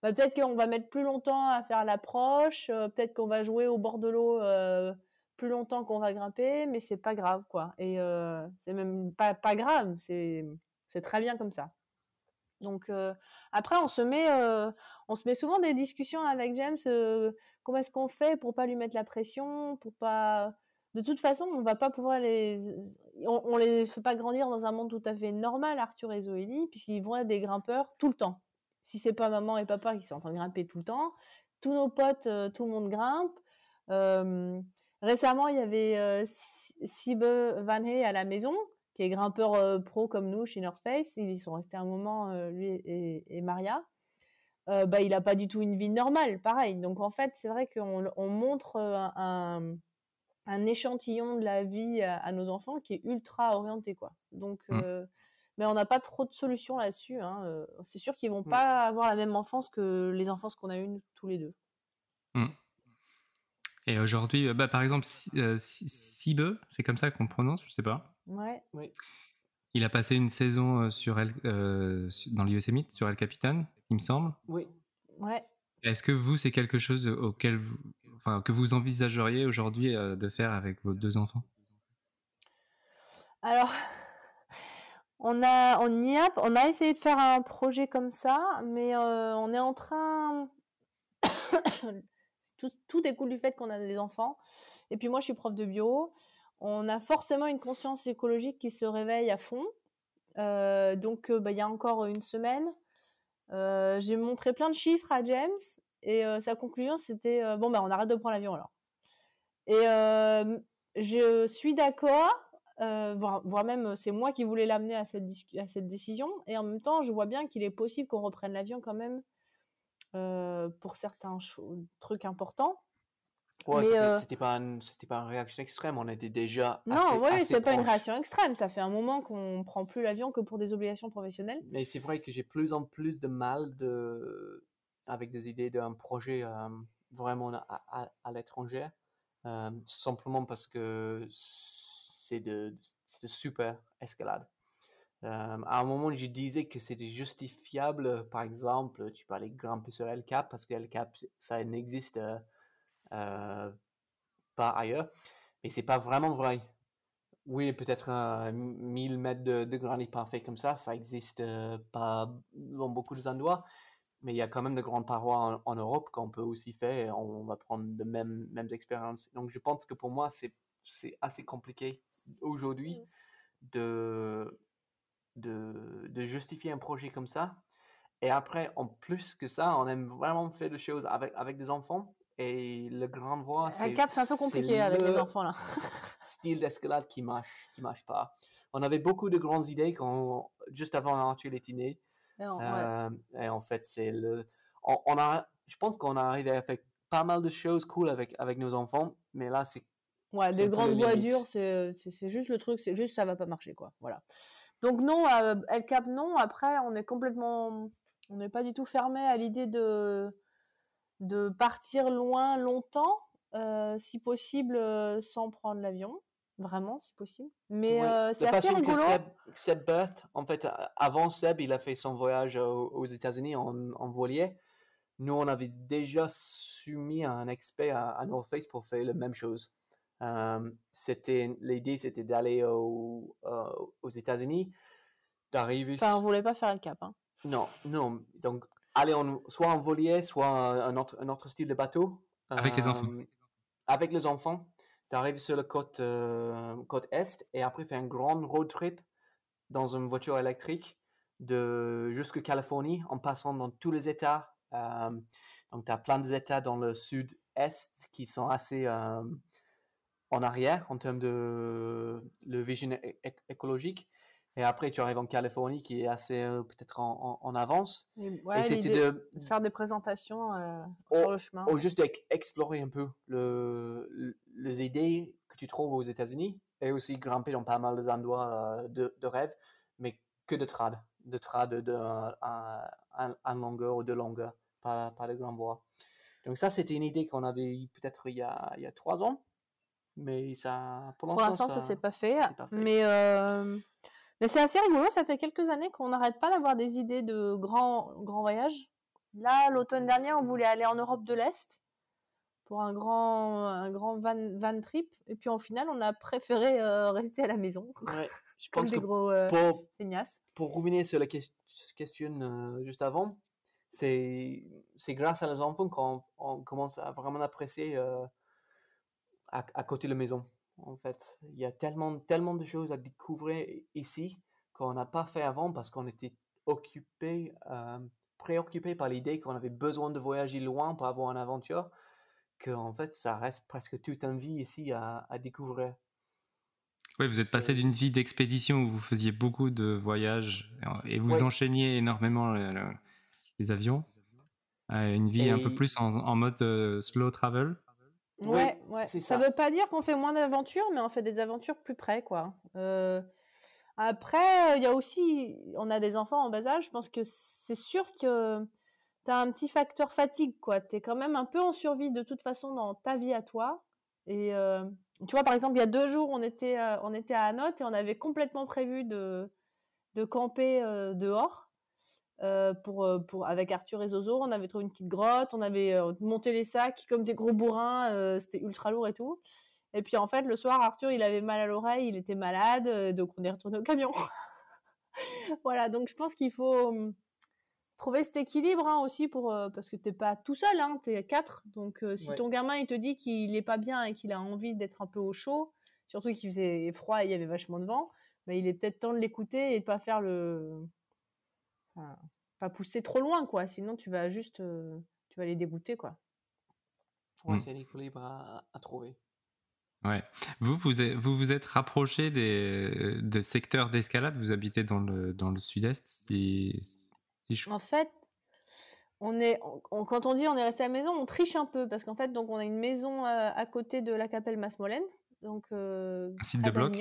bah, peut-être qu'on va mettre plus longtemps à faire l'approche, peut-être qu'on va jouer au bord de l'eau plus longtemps qu'on va grimper, mais c'est pas grave, quoi. Et euh, c'est même pas, pas grave, c'est, très bien comme ça. Donc euh, après, on se met, euh, on se met souvent des discussions avec James. comment est-ce qu'on fait pour pas lui mettre la pression, pour pas. De toute façon, on va pas pouvoir les, on, on, les fait pas grandir dans un monde tout à fait normal, Arthur et Zoélie, puisqu'ils vont être des grimpeurs tout le temps. Si c'est pas maman et papa qui sont en train de grimper tout le temps, tous nos potes, tout le monde grimpe. Récemment, il y avait euh, Sibe à la maison, qui est grimpeur euh, pro comme nous chez North Face. Ils y sont restés un moment, euh, lui et, Maria. bah, il n'a pas du tout une vie normale, pareil. Donc en fait, c'est vrai qu'on on montre un, échantillon de la vie à, nos enfants qui est ultra orienté, quoi. Donc, mmh. mais on n'a pas trop de solutions là-dessus. Hein. C'est sûr qu'ils vont mmh. pas avoir la même enfance que les enfances qu'on a eues tous les deux. Mmh. Et aujourd'hui, euh, bah, par exemple, euh, Sibe, c'est comme ça qu'on prononce, je sais pas. Ouais. Oui. Il a passé une saison euh, sur El, dans l'IE sur El Capitan, il me semble. Oui. Ouais. Est-ce que vous, c'est quelque chose auquel vous, que vous envisageriez aujourd'hui de faire avec vos deux enfants? Alors, on a, on y a, on a essayé de faire un projet comme ça, mais on est en train tout, découle du fait qu'on a des enfants. Et puis moi, je suis prof de bio. On a forcément une conscience écologique qui se réveille à fond. Euh, donc, euh, bah, il y a encore une semaine, euh, j'ai montré plein de chiffres à James et sa conclusion c'était bon bah on arrête de prendre l'avion alors. Et je suis d'accord, voire, même c'est moi qui voulais l'amener à cette, à cette décision. Et en même temps, je vois bien qu'il est possible qu'on reprenne l'avion quand même euh, pour certains trucs importants. Ouais, euh c'était pas, c'était pas une réaction extrême, on était déjà. Non, oui, c'est pas une réaction extrême. Ça fait un moment qu'on prend plus l'avion que pour des obligations professionnelles. Mais c'est vrai que j'ai plus en plus de mal de, avec des idées d'un projet euh, vraiment à, l'étranger, simplement parce que c'est de, de super escalade. Euh, à un moment, je disais que c'était justifiable, par exemple, tu peux aller grimper sur El Cap parce que El Cap, ça n'existe euh, euh, pas ailleurs. Mais c'est pas vraiment vrai. Oui, peut-être un 1000 mètres de, de, granit parfait comme ça, ça existe pas dans beaucoup d'endroits. Mais il y a quand même de grandes parois en, Europe qu'on peut aussi faire on va prendre de mêmes, mêmes expériences. Donc je pense que pour moi, c'est assez compliqué aujourd'hui de de, de, justifier un projet comme ça. Et après, en plus que ça, on aime vraiment faire des choses avec, avec des enfants. Et le grand voix, c'est. c'est un peu compliqué avec les enfants là. style d'escalade qui marche, qui marche pas. On avait beaucoup de grandes idées quand, juste avant Arthur est né. Euh, et en fait, c'est le. On, a, je pense qu'on a arrivé à faire pas mal de choses cool avec, avec nos enfants, mais là, c'est. Ouais, des grandes voies dures, c'est juste le truc, c'est juste ça va pas marcher, quoi. Voilà. Donc non, euh, El Cap non. Après, on est complètement, on n'est pas du tout fermé à l'idée de de partir loin longtemps, euh, si possible euh, sans prendre l'avion, vraiment si possible. Mais c'est assez rigolo. Seb, Seb en fait, avant Seb, il a fait son voyage aux, États-Unis en, en, voilier. Nous, on avait déjà soumis un expert à, à North Face pour faire la même chose. Euh, c'était l'idée, c'était d'aller au, euh, aux États-Unis, d'arriver. Enfin, on voulait pas faire le cap. Hein. Non, non. Donc, aller en, soit en volier, soit un autre, un autre style de bateau. Avec les enfants. Euh, avec les enfants, d'arriver sur la côte, côte est et après faire un grand road trip dans une voiture électrique de jusqu'à Californie en passant dans tous les États. donc, tu as plein d'États dans le sud-est qui sont assez en arrière en termes de le vision écologique. Et après, tu arrives en Californie qui est assez euh, peut-être en, en, avance. Et, c'était de faire des présentations euh, sur le chemin. Ou juste explorer un peu le, les idées que tu trouves aux États-Unis et aussi grimper dans pas mal d'endroits de, de rêve, mais que de trad, de trad de, un, longueur ou de longueur, pas, pas de grand voie. Donc ça, c'était une idée qu'on avait peut-être il, y a, il y a trois ans, mais ça, pour l'instant, ça, ne s'est pas fait. Mais, euh, mais c'est assez rigolo, ça fait quelques années qu'on n'arrête pas d'avoir des idées de grands, grands voyages. Là, l'automne dernier, on voulait aller en Europe de l'Est pour un grand, un grand van, van trip. Et puis, en final, on a préféré euh, rester à la maison. Ouais, je pense des gros euh, pour, Pour revenir sur la question juste avant, c'est grâce à les enfants qu'on on commence à vraiment apprécier euh, à, à, côté de la maison. En fait, il y a tellement, tellement de choses à découvrir ici qu'on n'a pas fait avant parce qu'on était occupé, euh, préoccupé par l'idée qu'on avait besoin de voyager loin pour avoir une aventure, qu'en fait, ça reste presque toute une vie ici à, à découvrir. Oui, vous êtes passé d'une vie d'expédition où vous faisiez beaucoup de voyages et vous enchaîniez énormément les avions. une vie un peu plus en, mode euh, slow travel. Ouais, ouais. Ça. ne veut pas dire qu'on fait moins d'aventures, mais on fait des aventures plus près, quoi. Euh, après, il y a aussi, on a des enfants en bas âge. Je pense que c'est sûr que tu as un petit facteur fatigue, quoi. Tu es quand même un peu en survie de toute façon dans ta vie à toi. Et euh, tu vois, par exemple, il y a deux jours, on était, on était à Anote et on avait complètement prévu de, de camper dehors. Euh, pour, euh, pour, avec Arthur et Zozo, on avait trouvé une petite grotte, on avait euh, monté les sacs comme des gros bourrins, c'était ultra lourd et tout. Et puis en fait, le soir, Arthur, il avait mal à l'oreille, il était malade, donc on est retourné au camion. voilà, donc je pense qu'il faut hum, trouver cet équilibre hein, aussi pour parce que t'es pas tout seul, hein, t'es quatre. Donc si ton gamin il te dit qu'il est pas bien et qu'il a envie d'être un peu au chaud, surtout qu'il faisait froid et il y avait vachement de vent, mais il est peut-être temps de l'écouter et de pas faire le pas pousser trop loin, quoi. Sinon, tu vas juste, euh, tu vas les dégoûter, quoi. Ouais, mmh. c'est l'équilibre à, à, trouver. Ouais. Vous, vous vous, vous êtes rapproché des, des secteurs d'escalade? Vous habitez dans le, dans le sud-est, si, si En fait, on est, quand on dit on est resté à la maison, on triche un peu parce qu'en fait, donc on a une maison euh, à côté de la Capelle Masmolène, donc euh, un site de bloc.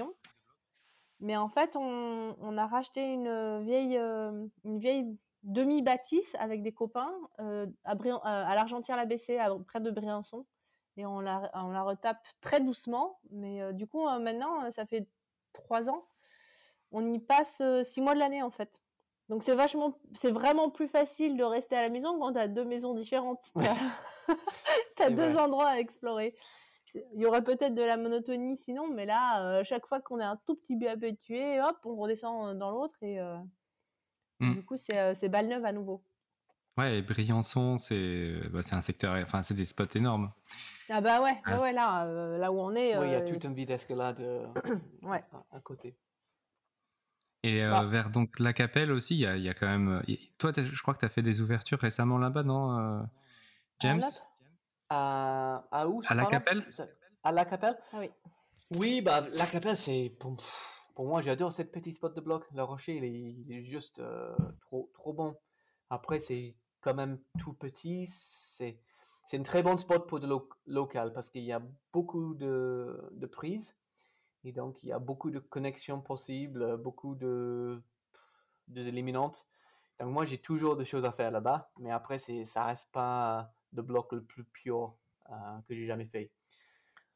Mais en fait, on, on, a racheté une vieille, une vieille demi-bâtisse avec des copains euh, à, à l'Argentière-la-Bessée, près de Briançon. Et on la, on la retape très doucement. Mais euh, du coup, euh, maintenant, ça fait trois ans. On y passe six mois de l'année, en fait. Donc c'est vachement, c'est vraiment plus facile de rester à la maison quand tu as deux maisons différentes. tu as deux endroits à explorer. Il y aurait peut-être de la monotonie sinon, mais là, chaque fois qu'on est un tout petit peu habitué, hop, on redescend dans l'autre et, Mmh. Du coup, c'est balle neuve à nouveau. Ouais, et Briançon, c'est bah, un secteur, enfin, c'est des spots énormes. Ah bah ouais, ouais, là, là où on est. Oui, il y a toute une vie d'escalade ouais. à, côté. Et bah vers donc la Capelle aussi, il y a, y a, quand même. toi, je crois que tu as fait des ouvertures récemment là-bas, non, James? À, à, où À la Capelle? À la Capelle? Ah, Oui. Oui, bah la Capelle, c'est pour moi, j'adore cette petite spot de bloc. Le rocher, il est, juste euh, trop, trop bon. Après, c'est quand même tout petit. C'est, c'est une très bonne spot pour le local parce qu'il y a beaucoup de, de prises. Et donc, il y a beaucoup de connexions possibles, beaucoup de, de éliminantes. Donc, moi, j'ai toujours des choses à faire là-bas. Mais après, c'est, ça reste pas le bloc le plus pur euh, que j'ai jamais fait.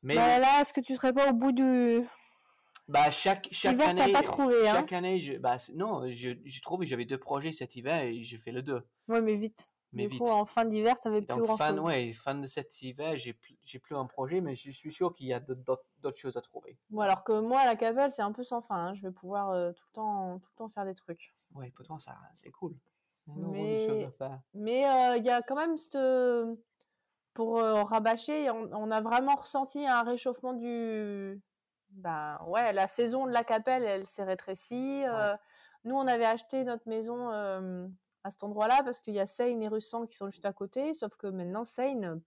Mais bah là, est-ce que tu serais pas au bout du, bah, chaque, chaque année. pas trouvé, hein Chaque année, je, bah, non, j'ai trouvé, j'avais deux projets cet hiver et j'ai fait le deux. Ouais, mais vite. Mais du coup, en fin d'hiver, tu n'avais plus grand fin, chose. Ouais, fin de cet hiver, j'ai plus, plus un projet, mais je suis sûr qu'il y a d'autres choses à trouver. Bon, alors que moi, à la Capelle, c'est un peu sans fin. Hein. Je vais pouvoir euh, tout, le temps, tout le temps faire des trucs. Ouais, pourtant, ça, c'est cool. Mais mais euh, il y a quand même cette pour euh, rabâcher, on, on, a vraiment ressenti un réchauffement du ben ouais, la saison de la Capelle, elle s'est rétrécie. Euh, nous, on avait acheté notre maison à cet endroit-là parce qu'il y a Seine et Russan qui sont juste à côté. Sauf que maintenant, Seine,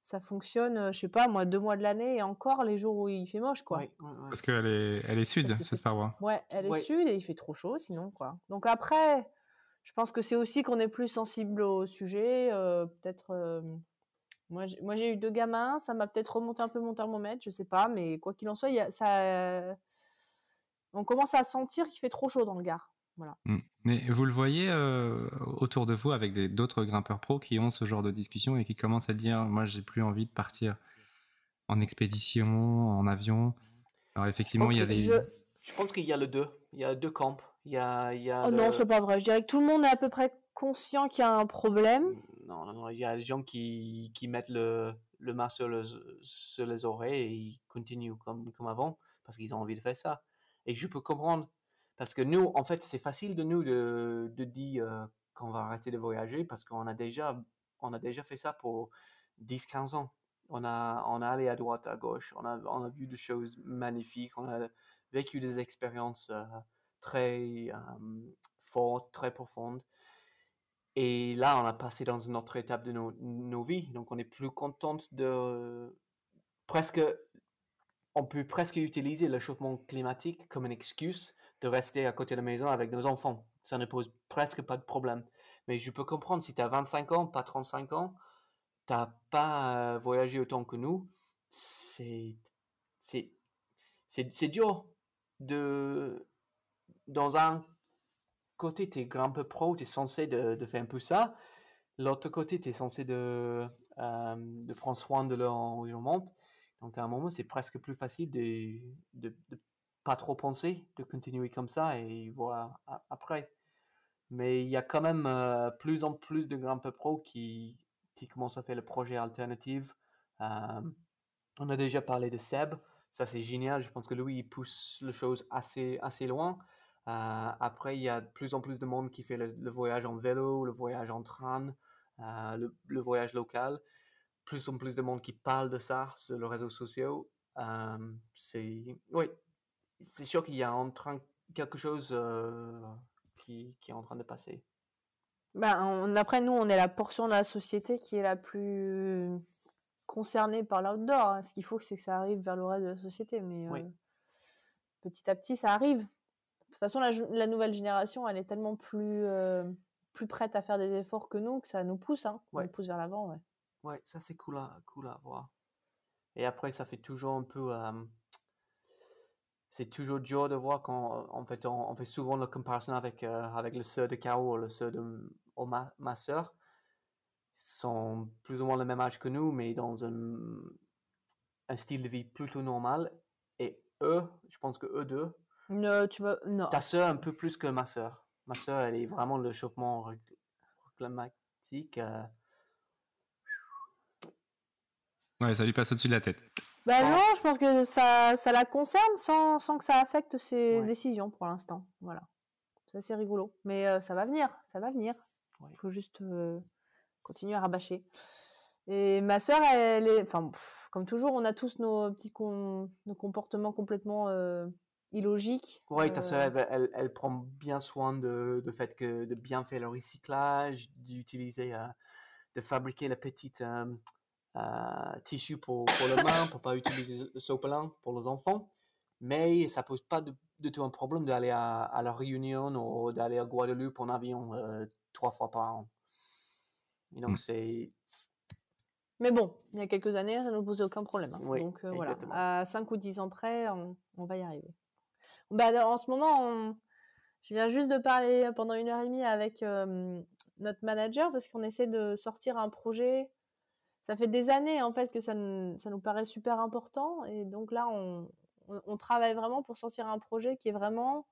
ça fonctionne, je sais pas, moi, deux mois de l'année et encore les jours où il fait moche, quoi. parce qu'elle est, elle est sud, cette paroi. Ouais, elle est sud et il fait trop chaud sinon, quoi. Donc après, je pense que c'est aussi qu'on est plus sensible au sujet. Peut-être moi, j'ai eu deux gamins, ça m'a peut-être remonté un peu mon thermomètre, je sais pas, mais quoi qu'il en soit, il y a, ça, on commence à sentir qu'il fait trop chaud dans le Gard. Voilà. Mm. Mais vous le voyez euh, autour de vous avec d'autres grimpeurs pros qui ont ce genre de discussion et qui commencent à dire moi j'ai plus envie de partir en expédition, en avion. Alors effectivement il y a des je- Je pense qu'il y a le deux. Il y a deux camps. Il y a, il y a Oh le- non, c'est pas vrai. Je dirais que tout le monde est à peu près conscient qu'il y a un problème. Non, il y a des gens qui, qui mettent le, le masque sur, le- sur les oreilles et ils continuent comme, comme avant parce qu'ils ont envie de faire ça. Et je peux comprendre. Parce que nous, en fait, c'est facile de nous de, de dire euh, qu'on va arrêter de voyager parce qu'on a déjà, on a déjà fait ça pour 10-15 ans. On a, on a allé à droite, à gauche, on a, on a vu des choses magnifiques, on a vécu des expériences euh, très euh, fortes, très profondes. Et là, on a passé dans une autre étape de nos, vies. Donc, on est plus contente de presque, on peut presque utiliser le chauffement climatique comme une excuse de rester à côté de la maison avec nos enfants. Ça ne pose presque pas de problème. Mais je peux comprendre si tu as 25 ans, pas 35 ans, tu n'as pas euh, voyagé autant que nous, c'est, c'est, c'est, c'est dur de, dans un côté, tu es grimpeur pro, tu es censé de, faire un peu ça. L'autre côté, tu es censé de, euh, de prendre soin de l'environnement. Donc, à un moment, c'est presque plus facile de, de, pas trop penser, de continuer comme ça et voir après. Mais il y a quand même euh, plus en plus de grimpeurs pro qui, qui commencent à faire le projet alternatif. Euh, on a déjà parlé de Seb. Ça, c'est génial. Je pense que lui, il pousse les choses assez, assez loin. Euh, après, il y a de plus en plus de monde qui fait le, le voyage en vélo, le voyage en train, euh, le, le voyage local. Plus en plus de monde qui parle de ça sur les réseaux sociaux. Euh, c'est, oui, c'est sûr qu'il y a en train quelque chose qui, qui est en train de passer. Ben, on- après, nous, on est la portion de la société qui est la plus concernée par l'outdoor. Ce qu'il faut, c'est que ça arrive vers le reste de la société. Mais Oui. euh, petit à petit, ça arrive. De toute façon, la, nouvelle génération, elle est tellement plus, euh, plus prête à faire des efforts que nous que ça nous pousse. Hein. Nous pousse vers l'avant. Ouais. Ouais, ça c'est cool à, cool à voir. Et après, ça fait toujours un peu. euh, c'est toujours dur de voir quand, en fait, on, on fait souvent la comparaison avec, euh, avec le sœur de Caro ou le sœur de ma, ma sœur. Ils sont plus ou moins le même âge que nous, mais dans un, un style de vie plutôt normal. Et eux, je pense que eux deux, Ne, tu vas... Non. ta sœur un peu plus que ma sœur. Ma sœur, elle est vraiment le chauffement climatique. euh, Ouais, ça lui passe au-dessus de la tête. Bah Ouais. non, je pense que ça, ça la concerne sans, sans que ça affecte ses Ouais. décisions pour l'instant. Voilà. C'est assez rigolo. Mais euh, ça va venir, ça va venir. Il Ouais. faut juste euh, continuer à rabâcher. Et ma sœur, elle est... Enfin, pff, comme toujours, on a tous nos petits com- nos comportements complètement illogiques. Oui, ta sœur, Euh, elle, elle, elle prend bien soin de, de fait que de bien faire le recyclage, d'utiliser, euh, de fabriquer la petite euh, euh, tissu pour, pour les mains, pour pas utiliser le sopalin pour les enfants. Mais ça pose pas de, de tout un problème d'aller à, à la Réunion ou d'aller à Guadeloupe en avion euh, trois fois par an. Et donc Mm. c'est Mais bon, il y a quelques années, ça ne nous posait aucun problème. hein. Oui, Donc euh, voilà, à 5 ou 10 ans près, on, on va y arriver. Bah, en ce moment, on- je viens juste de parler pendant une heure et demie avec euh, notre manager parce qu'on essaie de sortir un projet. Ça fait des années en fait que ça, nous- ça nous paraît super important et donc là, on, on- on travaille vraiment pour sortir un projet qui est vraiment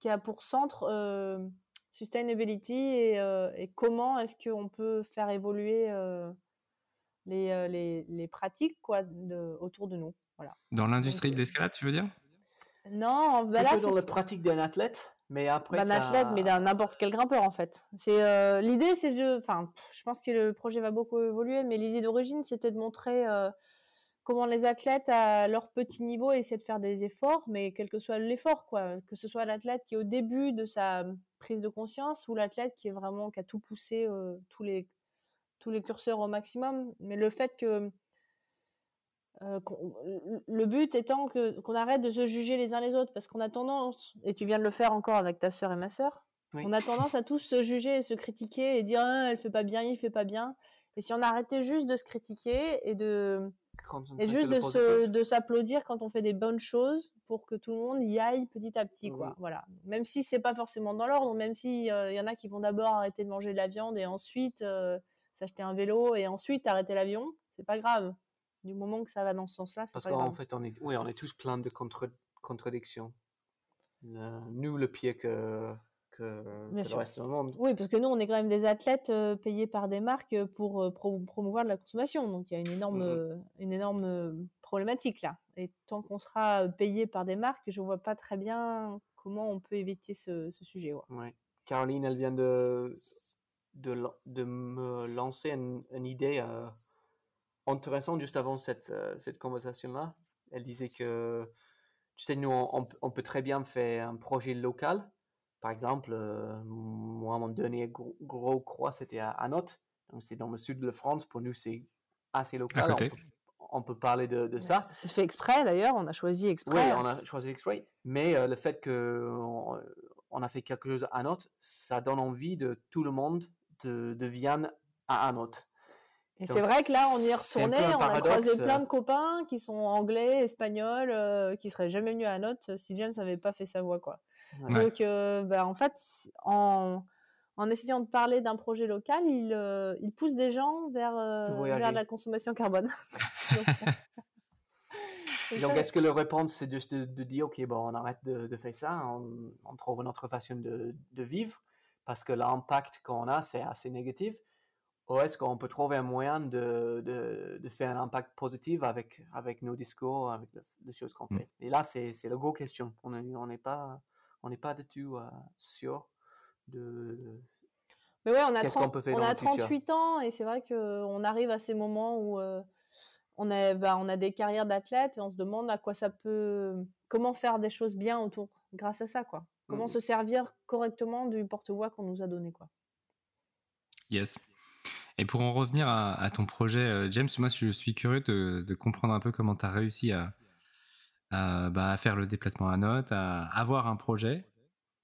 qui a pour centre euh, sustainability et, euh, et comment est-ce qu'on peut faire évoluer euh, les, les, les pratiques quoi, de, autour de nous. Voilà. Dans l'industrie de l'escalade, tu veux dire? Non, bah là, dans c'est la pratique d'un athlète, mais après d'un ça... athlète, mais d'un n'importe quel grimpeur en fait. C'est euh, l'idée, c'est de, enfin, je pense que le projet va beaucoup évoluer, mais l'idée d'origine, c'était de montrer euh, comment les athlètes à leur petit niveau essaient de faire des efforts, mais quel que soit l'effort, quoi, que ce soit l'athlète qui est au début de sa prise de conscience ou l'athlète qui est vraiment qui a tout poussé, euh, tous les tous les curseurs au maximum, mais le fait que euh, le- but étant que qu'on arrête de se juger les uns les autres parce qu'on a tendance et tu viens de le faire encore avec ta sœur et ma sœur Oui. on a tendance à tous se juger et se critiquer et dire ah, elle fait pas bien il fait pas bien Et si on arrêtait juste de se critiquer et de et juste de se de s'applaudir quand on fait des bonnes choses pour que tout le monde y aille petit à petit quoi. Oui. Voilà. Même si c'est pas forcément dans l'ordre, même si euh, il y en a qui vont d'abord arrêter de manger de la viande et ensuite euh, s'acheter un vélo et ensuite arrêter l'avion, c'est pas grave. Du moment que ça va dans ce sens-là, c'est Parce qu'en fait, on est, oui, on est tous plein de contre- contradictions. Euh, nous, le pire que, que, Bien que sûr. le reste du monde. Oui, parce que nous, on est quand même des athlètes euh, payés par des marques euh, pour euh, pro- promouvoir de la consommation. Donc, il y a une énorme, Mhm. euh, une énorme problématique là. Et tant qu'on sera payé par des marques, je vois pas très bien comment on peut éviter ce, ce sujet. ouais. Ouais. Caroline, elle vient de, de, de me lancer une, une idée intéressante juste avant cette, euh, cette conversation-là. Elle disait que, tu sais, nous, on, on peut- très bien faire un projet local. Par exemple, euh, moi, mon dernier gros, gros croix, c'était à Anote. Donc, c'est dans le sud de la France. Pour nous, c'est assez local. On peut, on peut parler de, de ça. C'est fait exprès d'ailleurs, on a choisi Oui, exprès. on a choisi X-Ray, mais euh, le fait que on, a fait quelque chose à Note, ça donne envie de tout le monde de, de Vienne à Anote. Et c'est vrai que là, on y est retourné, on a croisé paradoxe, plein euh. de copains qui sont anglais, espagnols, euh, qui seraient jamais venus à Note si James n'avait pas fait sa voix, quoi. Ouais. Donc, euh, bah, en fait, en, en essayant de parler d'un projet local, il, euh, il pousse des gens vers, euh, vers la consommation carbone. Donc, est-ce que la réponse, c'est juste de, de dire, OK, bon, on arrête de, de faire ça, on, on trouve une autre façon de, de vivre, parce que l'impact qu'on a, c'est assez négatif, ou est-ce qu'on peut trouver un moyen de, de, de faire un impact positif avec, avec nos discours, avec le- les choses qu'on Mm. fait? Et là, c'est c'est la grosse question. On n'est on n'est pas, on n'est pas du tout euh, sûr de... Mais ouais, on a, Qu'est-ce qu'on 30 peut faire on dans a le futur 38 ans et c'est vrai qu'on arrive à ces moments où euh, on, a, bah, on a des carrières d'athlètes et on se demande à quoi ça peut. Comment faire des choses bien autour grâce à ça, quoi. Comment Mhm. se servir correctement du porte-voix qu'on nous a donné, quoi. Yes. Et pour en revenir à, à ton projet, euh, James, moi je suis curieux de, de comprendre un peu comment tu as réussi à, à, bah, à faire le déplacement à Note, à avoir un projet,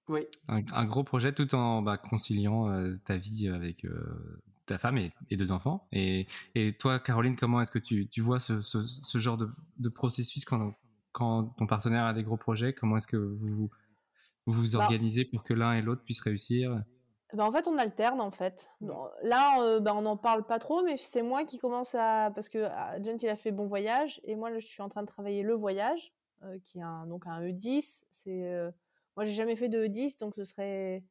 Oui, un, un gros projet, tout en bah, conciliant euh, ta vie avec euh, ta femme et, et deux enfants. Et, et toi, Caroline, comment est-ce que tu, tu vois ce, ce, ce genre de, de processus quand, quand ton partenaire a des gros projets? Comment est-ce que vous vous, vous, vous Bah, organisez pour que l'un et l'autre puissent réussir? Ben, en fait, on alterne en fait. Bon, Là, euh, ben, on n'en parle pas trop, mais c'est moi qui commence à. Parce que ah, James, il a fait bon voyage, et moi, là, je suis en train de travailler le voyage, euh, qui est un, donc un E10. C'est, euh, Moi, j'ai jamais fait de E10, donc ce serait.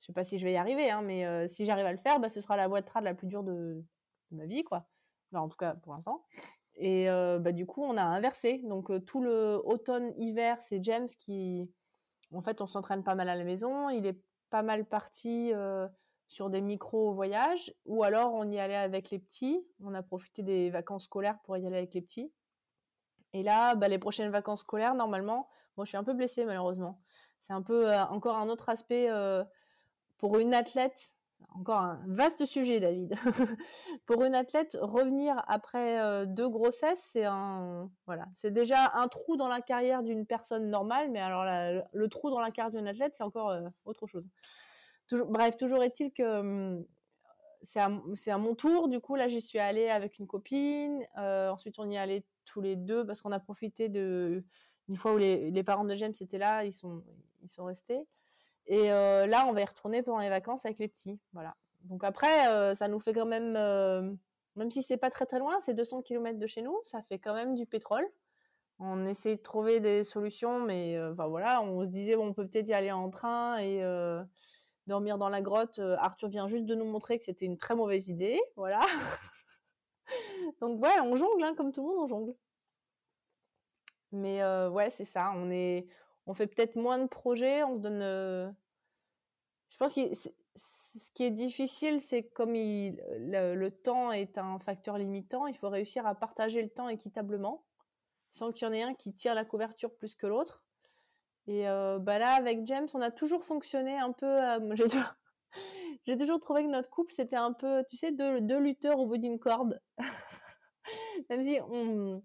Je sais pas si je vais y arriver, hein, mais euh, si j'arrive à le faire, ben, ce sera la voie de trad la plus dure de, de ma vie, quoi. En tout cas, pour l'instant. Et du coup, on a inversé. Donc, tout le automne-hiver, c'est James qui. En fait, on s'entraîne pas mal à la maison. Il est pas mal parti sur des micro-voyages, ou alors on y allait avec les petits. On a profité des vacances scolaires pour y aller avec les petits. Et là, bah, les prochaines vacances scolaires, normalement, moi je suis un peu blessée malheureusement. C'est un peu encore un autre aspect pour une athlète. Encore un vaste sujet, David. pour une athlète, revenir après euh, deux grossesses, c'est voilà, c'est déjà un trou dans la carrière d'une personne normale, mais alors le trou dans la carrière d'une athlète, c'est encore euh, autre chose. Bref, toujours est-il que hum, c'est à, mon tour. Du coup, là, j'y suis allée avec une copine. Euh, ensuite, on y est allé tous les deux parce qu'on a profité de une fois où les, les parents de James étaient là, ils sont ils sont restés. Et euh, là, on va y retourner pendant les vacances avec les petits. Voilà. Donc après, euh, ça nous fait quand même, euh, même si c'est pas très très loin, c'est 200 km de chez nous, ça fait quand même du pétrole. On essaie de trouver des solutions, mais enfin voilà, on se disait bon, on peut peut-être y aller en train et dormir dans la grotte. Arthur vient juste de nous montrer que c'était une très mauvaise idée, voilà. Donc ouais, on jongle, hein, comme tout le monde, on jongle. Mais ouais, c'est ça. On est, on fait peut-être moins de projets, on se donne. euh, Je pense que ce qui est difficile, c'est comme le, temps est un facteur limitant, il faut réussir à partager le temps équitablement, sans qu'il y en ait un qui tire la couverture plus que l'autre. Et euh, bah là, avec James, on a toujours fonctionné un peu. euh, j'ai toujours, j'ai toujours trouvé que notre couple, c'était un peu, tu sais, deux, deux lutteurs au bout d'une corde. Même si on,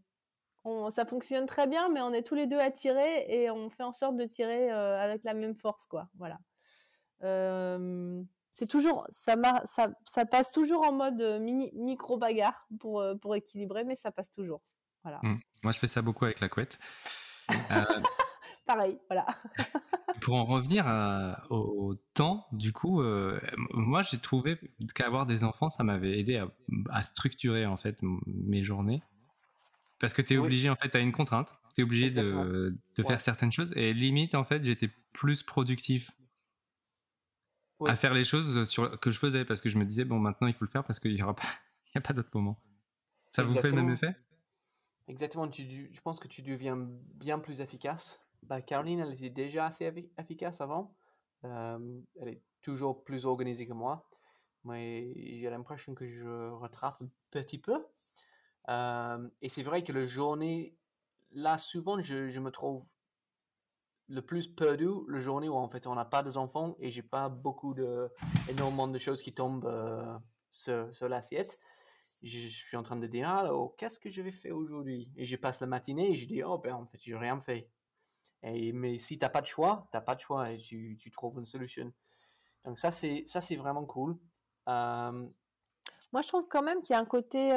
on- ça fonctionne très bien, mais on est tous les deux attirés et on fait en sorte de tirer euh, avec la même force, quoi. Voilà. Euh, c'est toujours ça, ça, ça passe toujours en mode mini micro bagarre pour pour équilibrer, mais ça passe toujours. Voilà. Mmh. Moi, je fais ça beaucoup avec la couette. Pareil, voilà. pour en revenir au, temps, du coup, moi, j'ai trouvé qu'avoir des enfants, ça m'avait aidé à, structurer en fait mes journées. Parce que tu es obligé, en fait, tu as une contrainte, tu es obligé de, de faire certaines choses. Et limite, en fait, j'étais plus productif à faire les choses sur, que je faisais parce que je me disais, bon, maintenant, il faut le faire parce qu'il n'y aura pas, y a pas d'autre moment. Ça vous fait le même effet? Exactement, tu, je pense que tu deviens bien plus efficace. Bah, Caroline, elle était déjà assez efficace avant. Euh, elle est toujours plus organisée que moi. Mais j'ai l'impression que je rattrape un petit peu. Euh, et c'est vrai que la journée, là, souvent, je, je, me trouve le plus perdu le journée où en fait on n'a pas des enfants et j'ai pas beaucoup de énormément de choses qui tombent euh, sur, sur l'assiette je, suis en train de dire, ah, qu'est-ce que je vais faire aujourd'hui? Et je passe la matinée et je dis, oh, ben, en fait, je n'ai rien fait. Et, mais si tu n'as pas de choix, tu n'as pas de choix et tu, tu, trouves une solution. Donc, ça, c'est, ça, c'est vraiment cool. Euh, Moi, je trouve quand même qu'il y a un côté.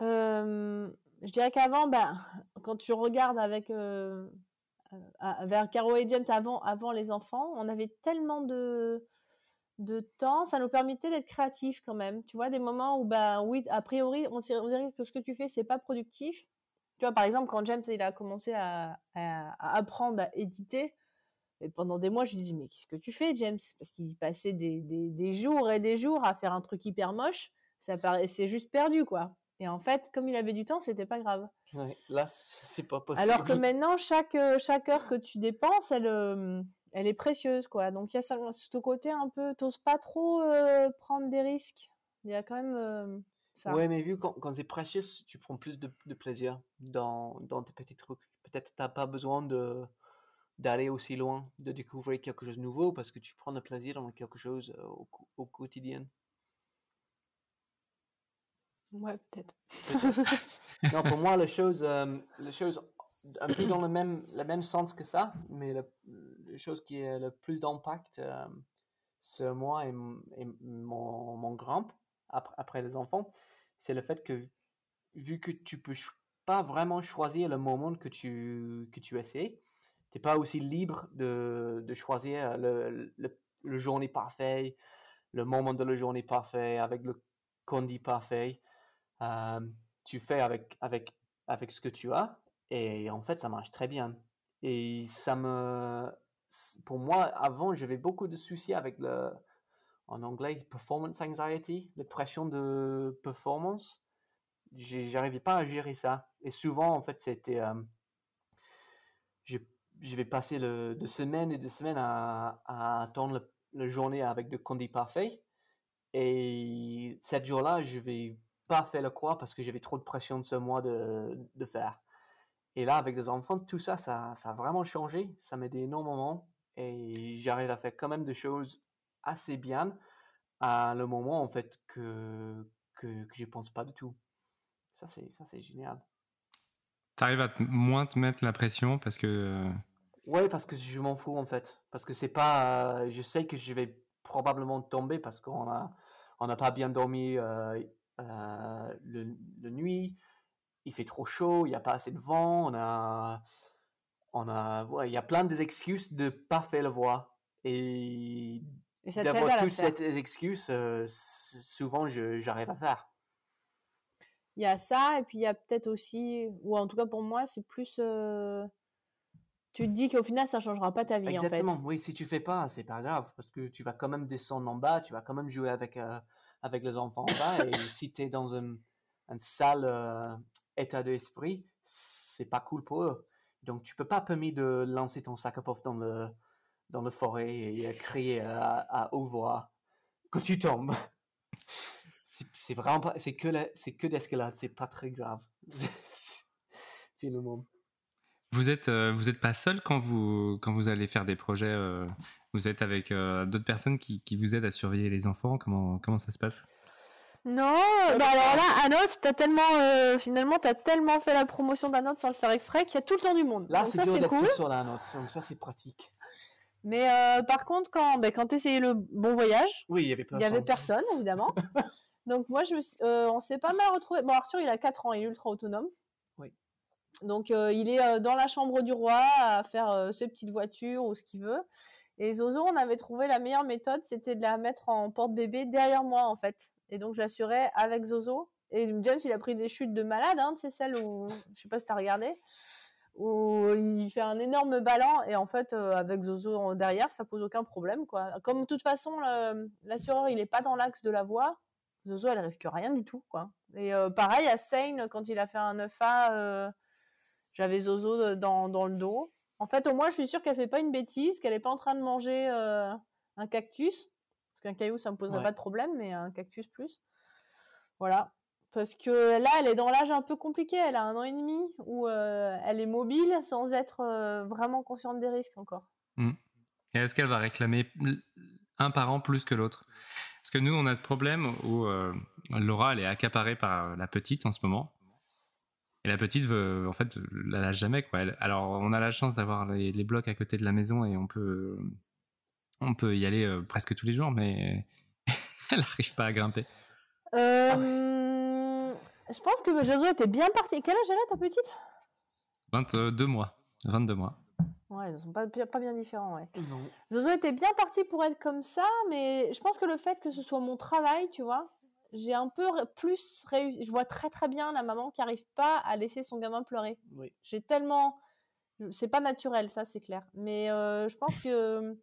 Je dirais qu'avant, ben, quand tu regardes avec. vers Caro et James avant, avant les enfants, on avait tellement de de temps, ça nous permettait d'être créatifs quand même. Tu vois, des moments où, ben oui, a priori, on, dirait que ce que tu fais, c'est pas productif. Tu vois, par exemple, quand James, il a commencé à, apprendre à éditer, pendant des mois, je lui dis, mais qu'est-ce que tu fais, James? Parce qu'il passait des, jours et des jours à faire un truc hyper moche, ça paraissait juste perdu, quoi. Et en fait, comme il avait du temps, c'était pas grave. là, c'est pas possible. Alors que maintenant, chaque, chaque heure que tu dépenses, elle, euh, elle est précieuse, quoi. Donc il y a ce côté un peu, t'oses pas trop euh, prendre des risques. Il y a quand même euh, ça. Ouais, mais vu quand, quand c'est précieux, tu prends plus de, plaisir dans, dans, tes petits trucs. Peut-être t'as pas besoin de d'aller aussi loin, de découvrir quelque chose de nouveau, parce que tu prends le plaisir dans quelque chose euh, au, quotidien. Ouais, peut-être. non, pour moi, les choses, les choses un peu dans le même, le même sens que ça, mais la, chose qui a le plus d'impact euh, sur moi et, mon, mon grand après, après, les enfants, c'est le fait que vu que tu peux pas vraiment choisir le moment que tu, que tu essaies, tu n'es pas aussi libre de, de choisir le, le, le, journée parfait, le moment de la journée parfait, avec le condi parfait. Euh, tu fais avec, avec, avec ce que tu as et en fait, ça marche très bien. Et ça me, pour moi, avant, j'avais beaucoup de soucis avec le, en anglais, performance anxiety, la pression de performance. J'arrivais pas à gérer ça. Et souvent, en fait, c'était, euh, je, vais passer de semaines et de semaines à, attendre la journée avec de conduits parfaits. Et cette jour-là, je vais pas faire le quoi parce que j'avais trop de pression sur moi de, de faire. Et là, avec des enfants, tout ça, ça, ça a vraiment changé. Ça m'aide énormément. Et j'arrive à faire quand même des choses assez bien à le moment, en fait, que, que, que je pense pas du tout. Ça, c'est, ça, c'est génial. Tu arrives à moins te mettre la pression parce que. Euh, ouais, parce que je m'en fous, en fait. Parce que c'est pas. je sais que je vais probablement tomber parce qu'on a, on n'a pas bien dormi euh, euh, le, le, nuit il fait trop chaud, il n'y a pas assez de vent, on a, on a, il y a plein d'excuses de pas faire le voix. Et, d'avoir toutes ces excuses, euh, souvent j'arrive à faire. Il y a ça, et puis il y a peut-être aussi, ou en tout cas pour moi, c'est plus. Euh, tu te dis qu'au final, ça changera pas ta vie. Exactement, en fait. oui, si tu fais pas, c'est pas grave, parce que tu vas quand même descendre en bas, tu vas quand même jouer avec, euh, avec les enfants en bas, et si tu es dans une, une salle état d'esprit, c'est pas cool pour eux. Donc, tu peux pas permettre de lancer ton sac à pof dans le, dans le forêt et crier à, à haute voix quand tu tombes. C'est vraiment pas, c'est que c'est que d'escalade, c'est pas très grave. Finalement. Vous êtes, euh, vous êtes pas seul quand vous, quand vous allez faire des projets. Euh, vous êtes avec euh, d'autres personnes qui, qui, vous aident à surveiller les enfants. Comment, comment ça se passe? Non, bah alors là, Anos, t'as tellement, euh, finalement, t'as tellement fait la promotion d'Anos sans le faire exprès qu'il y a tout le temps du monde. Là, c'est dur d'être cool. sur l'Anos, donc ça, c'est pratique. Mais euh, par contre, quand, ben, quand tu essayais le bon voyage, Oui, il y avait personne. n'y avait personne, évidemment. Donc moi, je me suis- euh, on s'est pas mal retrouvés. Bon, Arthur, il a 4 ans, il est ultra autonome. Donc euh, il est euh, dans la chambre du roi à faire euh, ses petites voitures ou ce qu'il veut. Et Zozo, on avait trouvé la meilleure méthode, c'était de la mettre en porte-bébé derrière moi, en fait. Et donc je l'assurais avec Zozo. Et James, il a pris des chutes de malade, hein, c'est celle où, je sais pas si t'as regardé, où il fait un énorme ballon et en fait, avec Zozo derrière, ça pose aucun problème, quoi. Comme de toute façon, l'assureur, il est pas dans l'axe de la voie, Zozo, elle risque rien du tout, quoi. Et pareil, à Seine, quand il a fait un 9A, euh, j'avais Zozo dans, dans le dos. En fait, au moins, je suis sûre qu'elle fait pas une bêtise, qu'elle est pas en train de manger euh, un cactus. Parce qu'un caillou, ça me poserait Ouais. pas de problème, mais un cactus plus. Voilà. Parce que là, elle est dans l'âge un peu compliqué. Elle a un an et demi où euh, elle est mobile sans être euh, vraiment consciente des risques encore. Et est-ce qu'elle va réclamer un parent plus que l'autre? Parce que nous, on a ce problème où Laura, elle est accaparée par la petite en ce moment. Et la petite, veut, en fait, la lâche jamais. Quoi. Elle- alors, on a la chance d'avoir les, les blocs à côté de la maison et on peut, on peut y aller euh, presque tous les jours, mais elle n'arrive pas à grimper. Euh, Je pense que Jozo était bien parti. Quel âge elle a, ta petite? 22 mois. 22 mois. Ouais, ils sont pas, pas bien différents, ouais. Non. Zozo était bien parti pour être comme ça, mais je pense que le fait que ce soit mon travail, tu vois, j'ai un peu plus réussi. Je vois très très bien la maman qui arrive pas à laisser son gamin pleurer. Oui. J'ai tellement. C'est pas naturel, ça, c'est clair. Mais euh, je pense que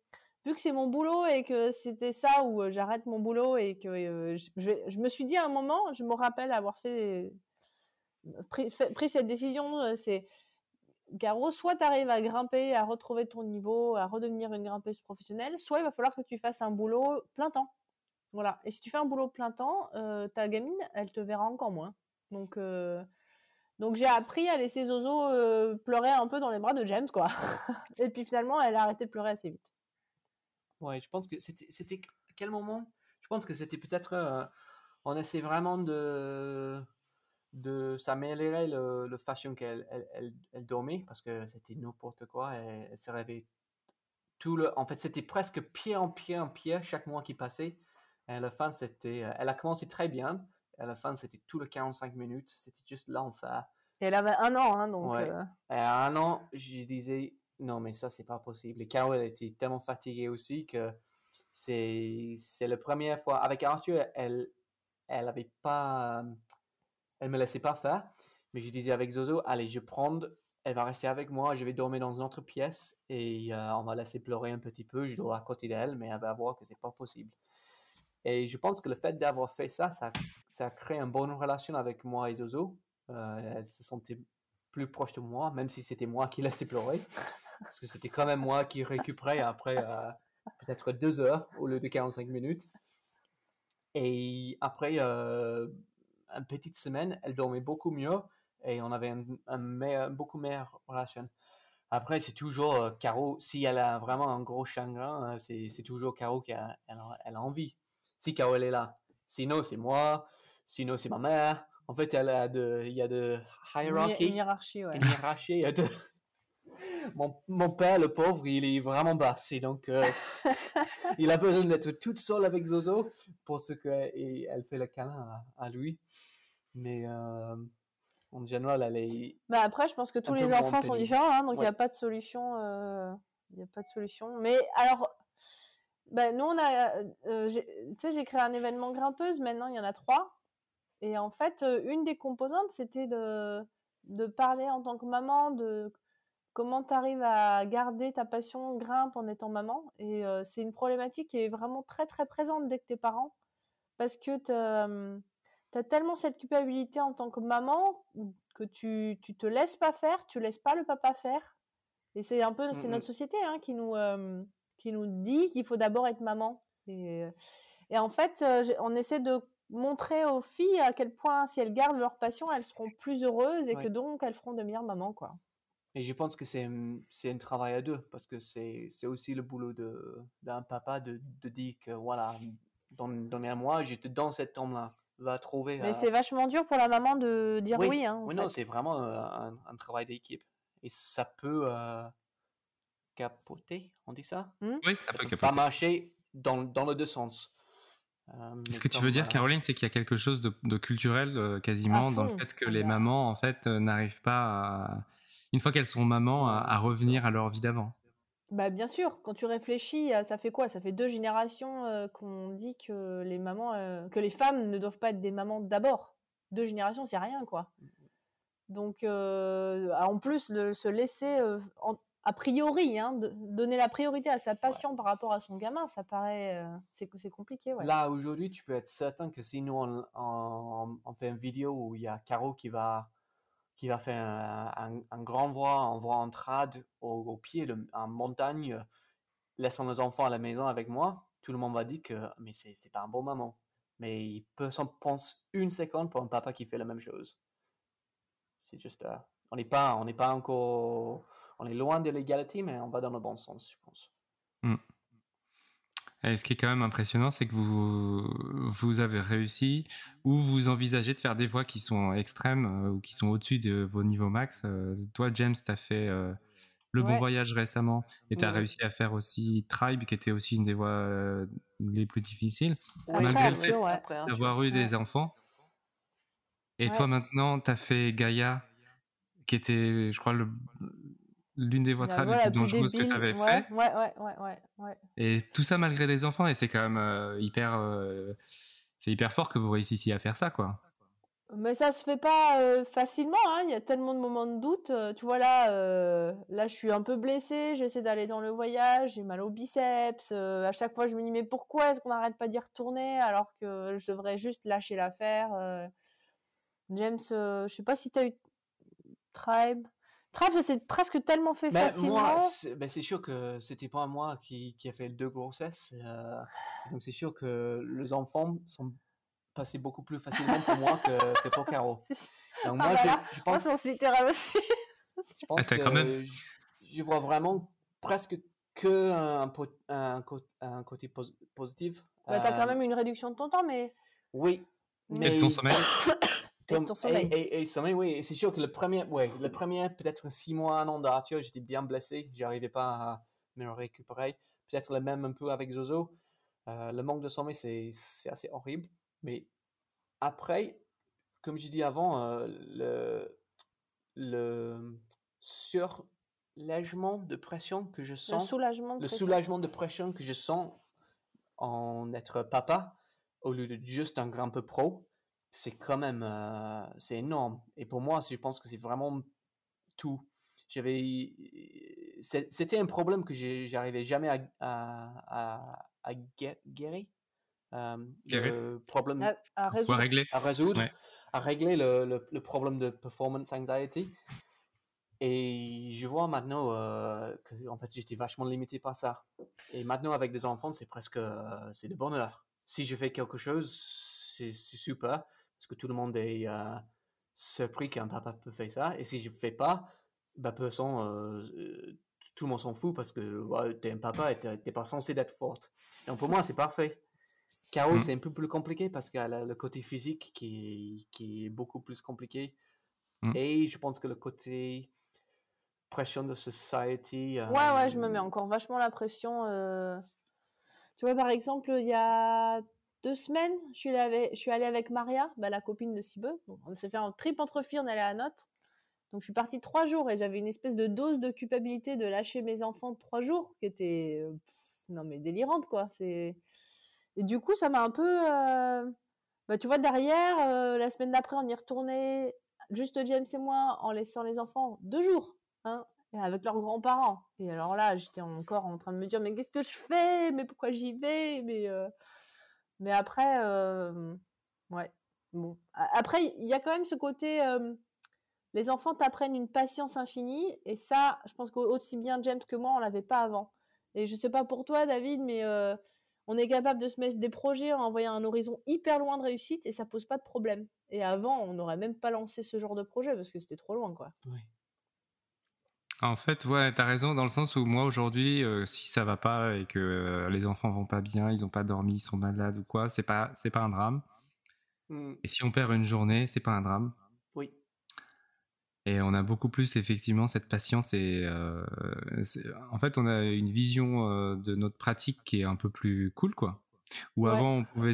vu que c'est mon boulot et que c'était ça où euh, j'arrête mon boulot et que euh, je, je vais- je me suis dit à un moment, je me rappelle avoir fait. pris, fait- pris cette décision, c'est. Garo, soit tu arrives à grimper, à retrouver ton niveau, à redevenir une grimpeuse professionnelle, soit il va falloir que tu fasses un boulot plein temps. Voilà. Et si tu fais un boulot plein temps, euh, ta gamine, elle te verra encore moins. Donc, euh, donc j'ai appris à laisser Zozo euh, pleurer un peu dans les bras de James, quoi. Et puis finalement, elle a arrêté de pleurer assez vite. Ouais, je pense que c'était quel moment? Je pense que c'était peut-être on essaie vraiment de de s'améliorer le, le façon qu'elle elle, elle, elle dormait parce que c'était n'importe quoi. Elle, elle se réveillait tout le. En fait, c'était presque pied en pied en pied chaque mois qui passait. Et à la fin, c'était. euh, Elle a commencé très bien. Et à la fin, c'était tout le 45 minutes. C'était juste l'enfer. Et elle avait un an, hein, donc. Ouais. euh, Et à un an, je disais, non, mais ça, c'est pas possible. Et Caro, elle était tellement fatiguée aussi que c'est, c'est la première fois. Avec Arthur, elle, elle avait pas, elle me laissait pas faire. Mais je disais avec Zozo, allez, je prends, elle va rester avec moi, je vais dormir dans une autre pièce et euh, on va laisser pleurer un petit peu. Je dors à côté d'elle, mais elle va voir que c'est pas possible. Et je pense que le fait d'avoir fait ça, ça, ça a créé une bonne relation avec moi et Zozo. Euh, elle se sentait plus proche de moi, même si c'était moi qui laissais pleurer. Parce que c'était quand même moi qui récupérais après euh, peut-être deux heures au lieu de 45 minutes. Et après euh, une petite semaine, elle dormait beaucoup mieux et on avait un, un meilleur- beaucoup meilleure relation. Après, c'est toujours euh, Caro, si elle a vraiment un gros chagrin, euh, c'est toujours Caro qui a, elle a, elle a envie. Si Caro elle est là. Sinon, c'est moi. Sinon, c'est ma mère. En fait, elle a de, il y a de hiérarchie, ouais. Une hiérarchie. il y a de- Mon, mon père, le pauvre, il est vraiment basse. Et donc, euh, il a besoin d'être toute seule avec Zozo pour ce qu'elle fait le câlin à, à lui. Mais euh, en général, elle est. Bah après, je pense que tous les enfants sont différents, hein, donc il n'y a Ouais. pas de solution. euh, Il n'y a pas de solution. Mais alors, bah, nous, on a, euh, j'ai- tu sais, j'ai créé un événement grimpeuse. Maintenant, il y en a trois. Et en fait, euh, une des composantes, c'était de, de parler en tant que maman de comment tu arrives à garder ta passion grimpe en étant maman. Et euh, c'est une problématique qui est vraiment très, très présente dès que t'es parent. Parce que tu as tellement cette culpabilité en tant que maman que tu, tu te laisses pas faire, tu laisses pas le papa faire. Et c'est un peu, c'est Mm, notre mm. société hein, qui, nous, euh, qui nous dit qu'il faut d'abord être maman. Et, et en fait, euh, on essaie de montrer aux filles à quel point, si elles gardent leur passion, elles seront plus heureuses et Ouais. que donc elles feront de meilleures mamans, quoi. Et je pense que c'est un- c'est un travail à deux parce que c'est c'est aussi le boulot de d'un papa de, de dire que voilà, donne, donne à moi, je te donne cette tombe-là. Va trouver. Mais euh, c'est vachement dur pour la maman de dire oui. hein, en Oui, non, c'est vraiment euh, un, un travail d'équipe. Et ça peut, euh, capoter, on dit ça? Oui, ça, Ça peut peut capoter. pas marcher dans, dans les deux sens. Euh, Ce que tu veux dire, euh, Caroline, c'est qu'il y a quelque chose de, de culturel euh, quasiment À dans le fait que Ah les mamans, en fait, euh, n'arrivent pas à, une fois qu'elles sont mamans, à, revenir à leur vie d'avant? Bah bien sûr, quand tu réfléchis, ça fait quoi? Ça fait deux générations euh, qu'on dit que les mamans, euh, que les femmes ne doivent pas être des mamans d'abord. Deux générations, c'est rien, quoi. Donc, euh, en plus de se laisser, euh, en- a priori, hein, de- donner la priorité à sa passion par rapport à son gamin, ça paraît, euh, c'est c'est compliqué, ouais. Là, aujourd'hui, tu peux être certain que si nous, on, on- on fait une vidéo où il y a Caro qui va, qui va faire un, un- un grand voix, un voix en trad au, au pied en montagne, laissant nos enfants à la maison avec moi, tout le monde va dire que mais c'est pas un bon maman. Mais il peut s'en penser une seconde pour un papa qui fait la même chose. C'est juste, euh, on n'est pas, on n'est pas encore, on est loin de l'égalité, mais on va dans le bon sens, je pense. Et ce qui est quand même impressionnant, c'est que vous, vous avez réussi ou vous envisagez de faire des voix qui sont extrêmes euh, ou qui sont au-dessus de vos niveaux max. Euh, toi, James, tu as fait euh, Le Bon Ouais. Voyage récemment et tu as Ouais. réussi à faire aussi Tribe, qui était aussi une des voix euh, les plus difficiles. Après, malgré le fait ouais. Après, hein, D'avoir eu des Ouais. enfants. Et Ouais. toi, maintenant, tu as fait Gaïa, qui était, je crois, le- l'une des trad voix les la plus dangereuses que tu avais Ouais, fait. ouais, ouais, ouais, ouais, ouais. Et tout ça malgré des enfants, et c'est quand même euh, hyper, euh, c'est hyper fort que vous réussissiez à faire ça, quoi. Mais ça se fait pas euh, facilement, hein. Il y a tellement de moments de doute. Tu vois là, là je suis un peu blessée, j'essaie d'aller dans le voyage, j'ai mal au biceps. à chaque fois je me dis mais pourquoi est-ce qu'on n'arrête pas d'y retourner alors que je devrais juste lâcher l'affaire. James, je sais pas si t'as eu Tribe. Tribe ça s'est presque tellement fait Mais facilement. moi, c'est ben, sûr que c'était pas moi qui, qui a fait deux grossesses. euh, donc c'est sûr que les enfants sont passés beaucoup plus facilement pour moi que, que pour Caro. Ah moi, là je, je Moi pense, sens littéral aussi. je pense t'as que quand même- je, je vois vraiment presque que un, côté pos- positif. Bah, t'as quand Euh, même une réduction de ton temps, mais Oui. Mais- Et de ton sommeil De ton sommeil. Et, et- et sommeil, oui. C'est sûr que le premier, ouais, le premier peut-être six mois, un an d'Arthur, j'étais bien blessé. J'arrivais pas à me récupérer. Peut-être le même un peu avec Zozo. Euh, le manque de sommeil, c'est c'est assez horrible. Mais après, comme j'ai dit avant, euh, le, le surlègement de pression que je le sens soulagement de le pression. soulagement de pression que je sens en être papa au lieu de juste un grand peu pro, c'est quand même euh, c'est énorme. Et pour moi, je pense que c'est vraiment tout. J'avais c'était un problème que j'arrivais jamais à à, à, à gué- guérir. Euh, Guérir. le problème À, à résoudre. régler. à résoudre, Ouais. à régler le, le- le problème de performance anxiety. Et je vois maintenant euh, que en fait j'étais vachement limité par ça. Et maintenant avec des enfants, c'est presque euh, c'est de bonheur. Si je fais quelque chose, c'est super parce que tout le monde est euh, surpris qu'un papa peut faire ça. Et si je fais pas, bah de toute façon euh, euh, tout le monde s'en fout parce que ouais, t'es un papa et t'es pas censé d'être forte. Donc pour moi c'est parfait. Caro, Mm. c'est un peu plus compliqué parce qu'elle a le côté physique qui est, qui est beaucoup plus compliqué. Mm. Et je pense que le côté pression de society. Ouais, ouais, je me euh, mets encore vachement la pression. euh. Tu vois, par exemple, il y a deux semaines, je suis allée avec, Maria, bah, la copine de Sibeux. Donc, on s'est fait un trip entre filles, on allé à Note. Donc, je suis partie trois jours et j'avais une espèce de dose de culpabilité de lâcher mes enfants trois jours qui était, euh, non mais délirante, quoi. C'est... Et du coup, ça m'a un peu... euh, Bah, tu vois, derrière, euh, la semaine d'après, on y retournait, juste James et moi, en laissant les enfants deux jours. Hein, avec leurs grands-parents. Et alors là, j'étais encore en train de me dire, mais qu'est-ce que je fais? Mais pourquoi j'y vais? Mais mais après, euh, ouais, il y a quand même ce côté, euh, les enfants t'apprennent une patience infinie, et ça, je pense qu'aussi bien James que moi, on l'avait pas avant. Et je sais pas pour toi, David, mais euh, on est capable de se mettre des projets en envoyant un horizon hyper loin de réussite, et ça pose pas de problème. Et avant, on n'aurait même pas lancé ce genre de projet parce que c'était trop loin, quoi. En fait, ouais, t'as raison dans le sens où moi aujourd'hui, euh, si ça va pas et que euh, les enfants vont pas bien, ils ont pas dormi, ils sont malades ou quoi, c'est pas, c'est pas un drame. Mm, Et si on perd une journée, c'est pas un drame. oui. Et on a beaucoup plus effectivement cette patience et en fait on a une vision de notre pratique qui est un peu plus cool quoi. Où avant, on pouvait,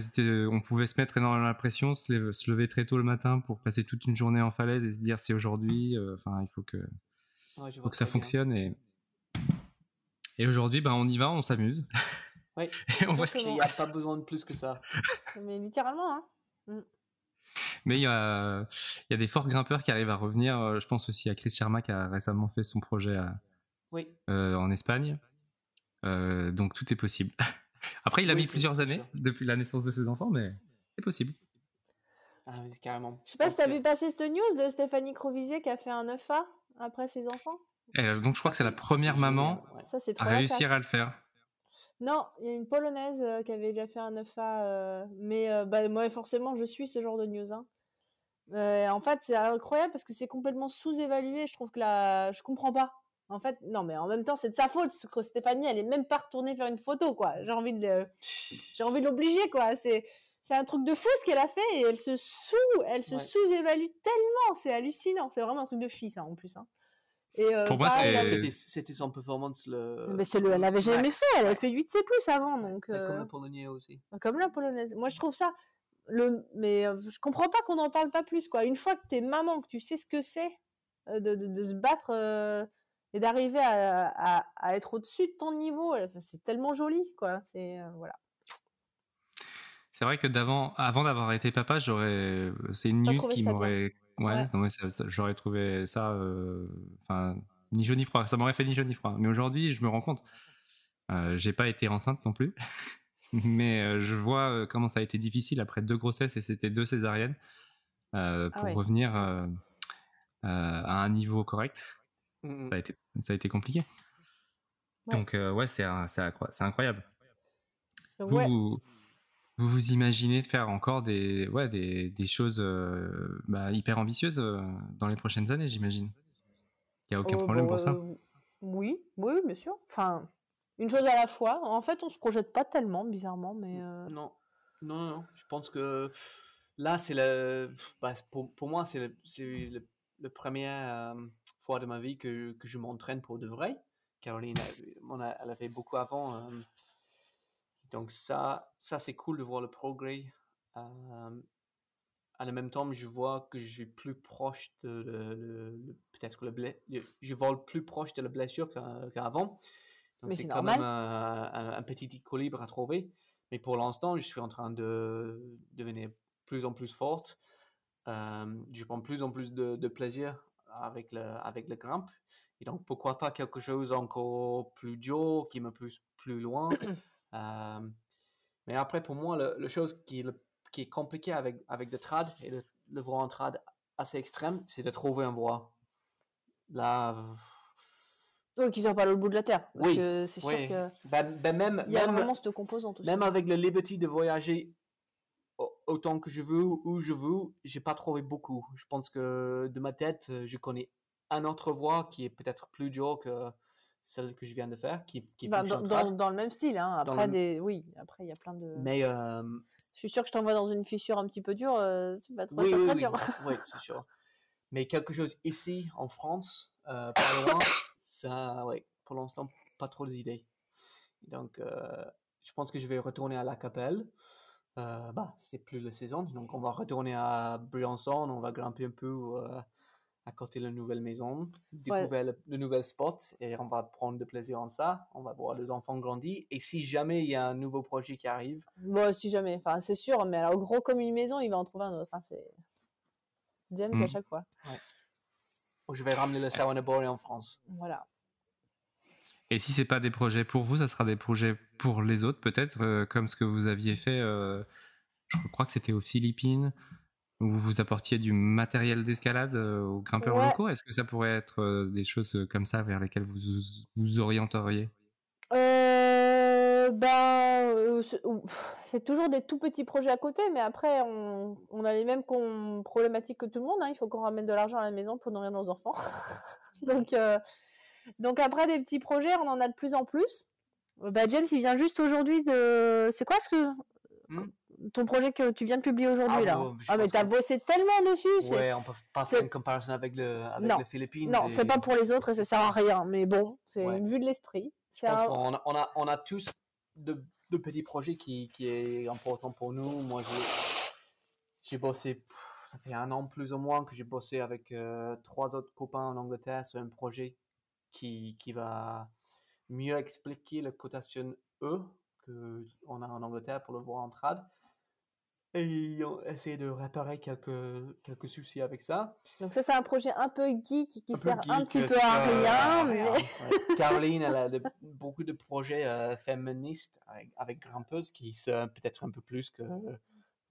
on pouvait se mettre énormément la pression, se lever, très tôt le matin pour passer toute une journée en falaise et se dire c'est aujourd'hui. Euh, enfin, il faut que, faut que ça fonctionne. Et, et aujourd'hui, ben, on y va, on s'amuse. Oui. et on voit ce qu'il n'y a pas besoin de plus que ça. Mais littéralement, hein. Mm. Mais il y a, y a des forts grimpeurs qui arrivent à revenir. Euh, je pense aussi à Chris Sharma qui a récemment fait son projet oui. Euh, en Espagne. donc tout est possible. Après, il a mis plusieurs années depuis la naissance de ses enfants, mais c'est possible. Ah oui, carrément. Je sais pas si tu as vu passer cette news de Stéphanie Crovisier qui a fait un 9A après ses enfants? donc je crois que c'est la première maman à réussir à le faire. Non, il y a une polonaise euh, qui avait déjà fait un 9A, euh, mais euh, bah, moi forcément je suis ce genre de news. Hein. en fait, c'est incroyable parce que c'est complètement sous-évalué. Je trouve que là, je comprends pas. En fait, non, mais en même temps, c'est de sa faute. Que Stéphanie, elle est même pas retournée faire une photo, quoi. J'ai envie de, j'ai envie de l'obliger, quoi. C'est, c'est un truc de fou ce qu'elle a fait et elle se sous, elle se sous-évalue tellement. C'est hallucinant. C'est vraiment un truc de fille, ça, en plus. Hein. Et euh, Pour moi, c'était, son performance. Le... Mais c'est le, elle avait jamais fait. Elle avait fait 8C+, avant. Donc, Comme la euh, polonaise aussi. Comme la polonaise. Moi, je trouve ça. Le... Mais euh, je comprends pas qu'on n'en parle pas plus, quoi. Une fois que t'es maman, que tu sais ce que c'est de, de, de, se battre et d'arriver à, à, être au-dessus de ton niveau, c'est tellement joli, quoi. C'est euh, voilà. C'est vrai que d'avant, avant d'avoir été papa, j'aurais, c'est une news qui m'aurait, ouais, j'aurais trouvé ça, euh, enfin, ni chaud ni froid. Ça m'aurait fait ni chaud ni froid. Mais aujourd'hui, je me rends compte, euh, j'ai pas été enceinte non plus, mais euh, je vois comment ça a été difficile après deux grossesses et c'était deux césariennes ah pour revenir à un niveau correct. Mmh ça, a été, ça a été compliqué. Donc, euh, ouais, c'est incroyable. vous, vous, vous, imaginez de faire encore des, ouais, des, des choses euh, bah, hyper ambitieuses euh, dans les prochaines années, j'imagine Il n'y a aucun oh, problème pour ça bah, Oui, oui, bien sûr. Enfin, une chose à la fois. En fait, on se projette pas tellement, bizarrement, mais. Non, non, non. Je pense que là, c'est le. Bah, pour, pour, moi, c'est le, le, le, premier fois de ma vie que, que je m'entraîne pour de vrai. Caroline, elle, elle a fait beaucoup avant. Donc ça, ça c'est cool de voir le progrès. Euh, à le même temps, je vois que je suis plus proche de le, peut-être le blé, je vole plus proche de la blessure qu'avant. Donc c'est quand même un, petit équilibre à trouver. Mais pour l'instant, je suis en train de devenir plus en plus forte. Euh, je prends plus en plus de, de plaisir avec le, avec le grimpe. Et donc, pourquoi pas quelque chose encore plus dur, qui me pousse plus loin. Euh, mais après, pour moi, le, chose qui est, qui est compliqué avec, avec le trad et le, le en trad assez extrême, c'est de trouver un voie. Là. Oui, qu'ils n'ont pas le bout de la terre. Parce oui, que c'est sûr que. Ben, ben même, il y a vraiment cette composante aussi. Même avec le liberty de voyager autant que je veux, où je veux, j'ai pas trouvé beaucoup. Je pense que de ma tête, euh, je connais un autre voie qui est peut-être plus dur que celle que je viens de faire, qui, qui bah, dans, dans, le même style. Hein. Après, des... oui, après il y a plein de. Mais euh, je suis sûr que je t'envoie dans une fissure un petit peu dure, euh, c'est pas trop oui, oui, dur. oui, c'est sûr. Mais quelque chose ici en France, euh, par loin, ça, ouais, pour l'instant, pas trop d'idées. Donc, je pense que je vais retourner à la Capelle. Euh, bah, c'est plus la saison, donc on va retourner à Briançon, on va grimper un peu euh, à côté de la nouvelle maison, découvrir le, nouvel spot et on va prendre de plaisir en ça. On va voir les enfants grandir et si jamais il y a un nouveau projet qui arrive. Bon, si jamais, enfin c'est sûr, mais alors gros comme une maison, il va en trouver un autre. Hein, c'est James à hmm. chaque fois. Je vais ramener le Savanabori en France. Voilà. Et si c'est pas des projets pour vous, ça sera des projets pour les autres, peut-être, euh, comme ce que vous aviez fait, euh, je crois que c'était aux Philippines, où vous apportiez du matériel d'escalade euh, aux grimpeurs locaux? Est-ce que ça pourrait être des choses comme ça vers lesquelles vous vous orienteriez? Ben, c'est toujours des tout petits projets à côté, mais après, on, on a les mêmes problématiques que tout le monde. Hein. Il faut qu'on ramène de l'argent à la maison pour nourrir nos enfants. Donc, donc après des petits projets, on en a de plus en plus. Bah, James, il vient juste aujourd'hui de. C'est quoi ce que. Hmm. Ton projet que tu viens de publier aujourd'hui Ah, là. ah mais t'as que- bossé tellement dessus. Ouais, on peut pas faire une comparaison avec, le, avec Non. les Philippines. Non, et c'est pas pour les autres et ça sert à rien. Mais bon, c'est Ouais. une vue de l'esprit. Un... a, on a, on a tous de, de petits projets qui, qui est important pour nous. Moi, j'ai, bossé, ça fait un an plus ou moins que j'ai bossé avec euh, trois autres copains en Angleterre sur un projet qui, qui va mieux expliquer le cotation E que on a en Angleterre pour le voir en trad. Et on essaie de réparer quelques, quelques soucis avec ça. Donc ça, c'est un projet un peu geek qui Un sert un petit euh, peu à rien. mais- ouais. Caroline, elle a de- beaucoup de projets euh, féministes avec, avec grimpeuse qui sont peut-être un peu plus que,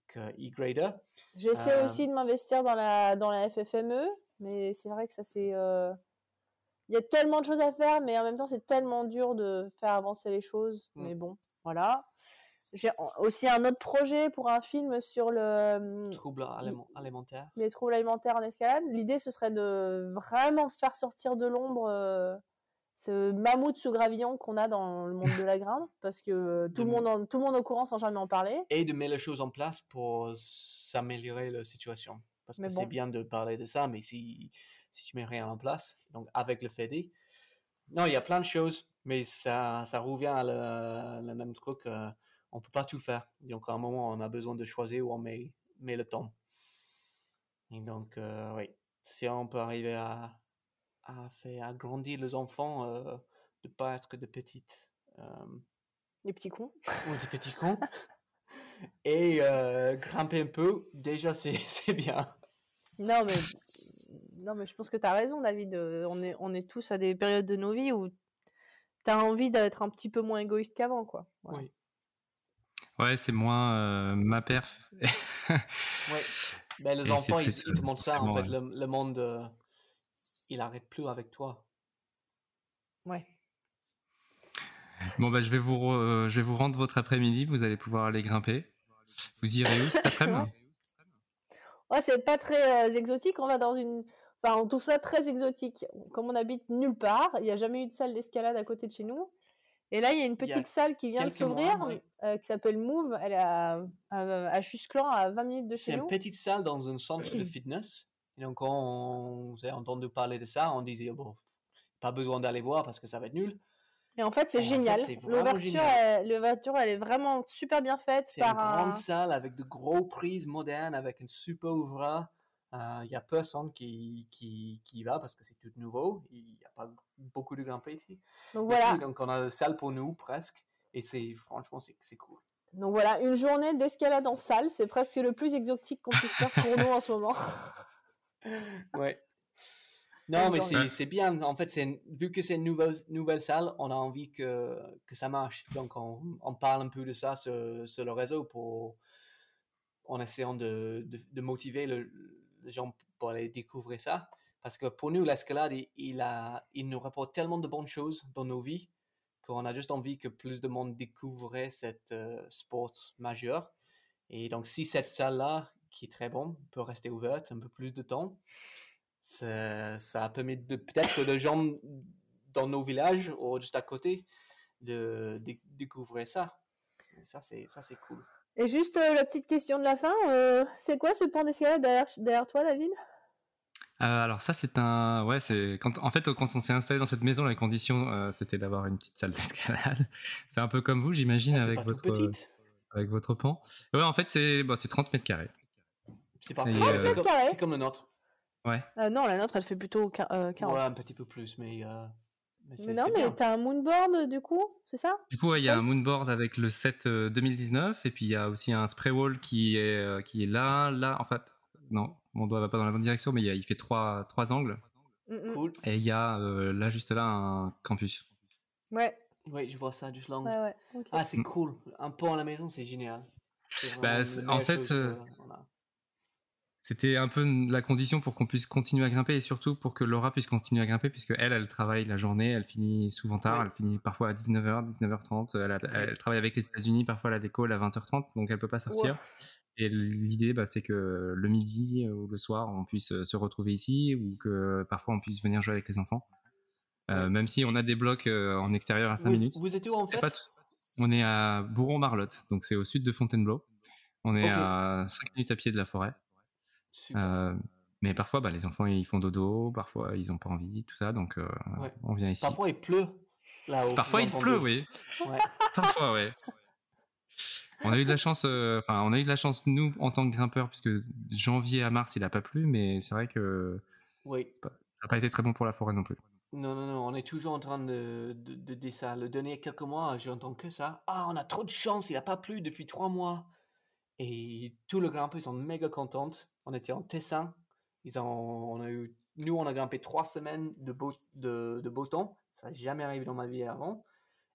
que e-grader. J'essaie Euh, aussi de m'investir dans la, dans la FFME, mais c'est vrai que ça c'est... Il y a tellement de choses à faire, mais en même temps c'est tellement dur de faire avancer les choses. Mm. Mais bon, voilà. J'ai aussi un autre projet pour un film sur le, Troubles aliment- alimentaires. les troubles alimentaires en escalade. L'idée ce serait de vraiment faire sortir de l'ombre euh, ce mammouth sous gravillon qu'on a dans le monde de la grimpe, parce que euh, tout, le monde en- tout le monde est au courant sans jamais en parler. Et de mettre les choses en place pour s'améliorer la situation. Parce que c'est bien de parler de ça, mais si, si tu mets rien en place, donc avec le FEDE, non, il y a plein de choses, mais ça, ça revient à le, le même truc. euh, on peut pas tout faire. Donc à un moment, on a besoin de choisir où on met, met le temps. Et donc, euh, oui, si on peut arriver à, à faire agrandir les enfants, euh, de pas être de petites, euh, Les petits cons. ou des petits cons, et euh, grimper un peu, déjà c'est bien. Non, mais, non, mais je pense que tu as raison, David. On est, on est tous à des périodes de nos vies où tu as envie d'être un petit peu moins égoïste qu'avant, quoi. Voilà. Oui. Ouais, c'est moins euh, ma perf. Ouais. Ben, les Et enfants, ils, plus, ils te euh, montrent ça, en fait, le, le monde, euh, il arrête plus avec toi. Ouais. Bon, bah, je vais vous, re- euh, je vais vous rendre votre après-midi. Vous allez pouvoir aller grimper. Vous irez où cet après-midi? Ouais, c'est pas très euh, exotique. On va dans une. Enfin, on trouve ça très exotique. Comme on habite nulle part, il n'y a jamais eu de salle d'escalade à côté de chez nous. Et là, il y a une a petite salle qui vient de s'ouvrir, ouais. euh, qui s'appelle Move. Elle est à, à, à Chusclan, à 20 minutes de C'est chez une nous. petite salle dans un centre de fitness. Et donc, quand on s'est entendu parler de ça, on disait, bon, pas besoin d'aller voir parce que ça va être nul. Et en fait, c'est génial. c'est L'ouverture, elle- l'ouverture, elle est vraiment super bien faite C'est une un. grande salle avec de gros prises modernes, avec un super ouvreur. Il n'y a personne qui, qui, qui y va parce que c'est tout nouveau. Il n'y a pas beaucoup de grimpés ici. Donc Ici, voilà. donc on a salle pour nous presque. Et c'est franchement, c'est c'est cool. Donc voilà, une journée d'escalade en salle, c'est presque le plus exotique qu'on puisse faire pour nous en ce moment. Ouais. Non, mais c'est c'est bien. En fait, vu que c'est une nouvelle, nouvelle salle, on a envie que, que ça marche. Donc, on, on parle un peu de ça sur, sur le réseau pour, en essayant de, de, de motiver le- les gens pour aller découvrir ça. Parce que pour nous, l'escalade, il, a, il nous rapporte tellement de bonnes choses dans nos vies qu'on a juste envie que plus de monde découvrait cet euh, sport majeur. Et donc, si cette salle-là, qui est très bonne, peut rester ouverte un peu plus de temps, ça, ça a permis de peut-être que les gens dans nos villages ou juste à côté de, de ça. Ça, c'est ça, c'est cool. Et juste euh, la petite question de la fin, euh, c'est quoi ce pan d'escalade derrière, derrière toi, David? Euh, alors ça c'est un ouais c'est quand en fait quand on s'est installé dans cette maison la condition euh, c'était d'avoir une petite salle d'escalade. C'est un peu comme vous j'imagine Ah, c'est avec votre avec votre pan ouais en fait c'est bah, c'est 30 mètres carrés. C'est pas Et, c'est comme, comme le nôtre. ouais. Euh, Non, la nôtre, elle fait plutôt quin- euh, 40. Ouais, un petit peu plus, mais. Euh, mais non, mais t'as un moonboard du coup, c'est ça? Du coup ouais, il y a un moonboard avec le set euh, 2019 et puis il y a aussi un spray wall qui est euh, qui est là là en fait non mon doigt va pas dans la bonne direction mais il, y a- il fait trois trois angles Mm, mm. Cool. et il y a euh, là juste là un campus Ouais, Oui, je vois ça, juste là. ouais, ouais. ok. Ah, c'est Mm. cool. Un pont à la maison, c'est génial. C'est Bah, en fait, chose euh. C'était un peu la condition pour qu'on puisse continuer à grimper et surtout pour que Laura puisse continuer à grimper puisque elle, elle travaille la journée, elle finit souvent tard, Ouais. elle finit parfois à 19h, 19h30, elle, a- elle travaille avec les États-Unis, parfois elle a des calls à 20h30 donc elle peut pas sortir. Et l'idée, bah, c'est que le midi ou le soir, on puisse euh, se retrouver ici ou que parfois on puisse venir jouer avec les enfants. Euh, même si on a des blocs euh, en extérieur à 5 vous, minutes. vous êtes où en fait. On est à Bourron-Marlotte, donc c'est au sud de Fontainebleau. On est à 5 minutes à pied de la forêt. Euh, mais parfois, bah, les enfants, ils font dodo, parfois, ils ont pas envie, tout ça, donc euh, Ouais. on vient ici. Parfois, il pleut là-haut. Parfois, il pleut, oui. Ouais. Parfois, ouais. On a eu de la chance, euh, enfin, on a eu de la chance, nous, en tant que grimpeurs, puisque de janvier à mars, il a pas plu, mais c'est vrai que Oui. ça n'a pas été très bon pour la forêt non plus. Non, non, non, on est toujours en train de, de, de dire ça. Le dernier quelques mois, j'entends que ça. Ah, on a trop de chance, il n'a pas plu depuis trois mois. Et tout le grimpeur, ils sont méga contentes. On était en Tessin. Ils ont, on a eu, nous, on a grimpé trois semaines de beau, de, de beau temps. Ça n'a jamais arrivé dans ma vie avant.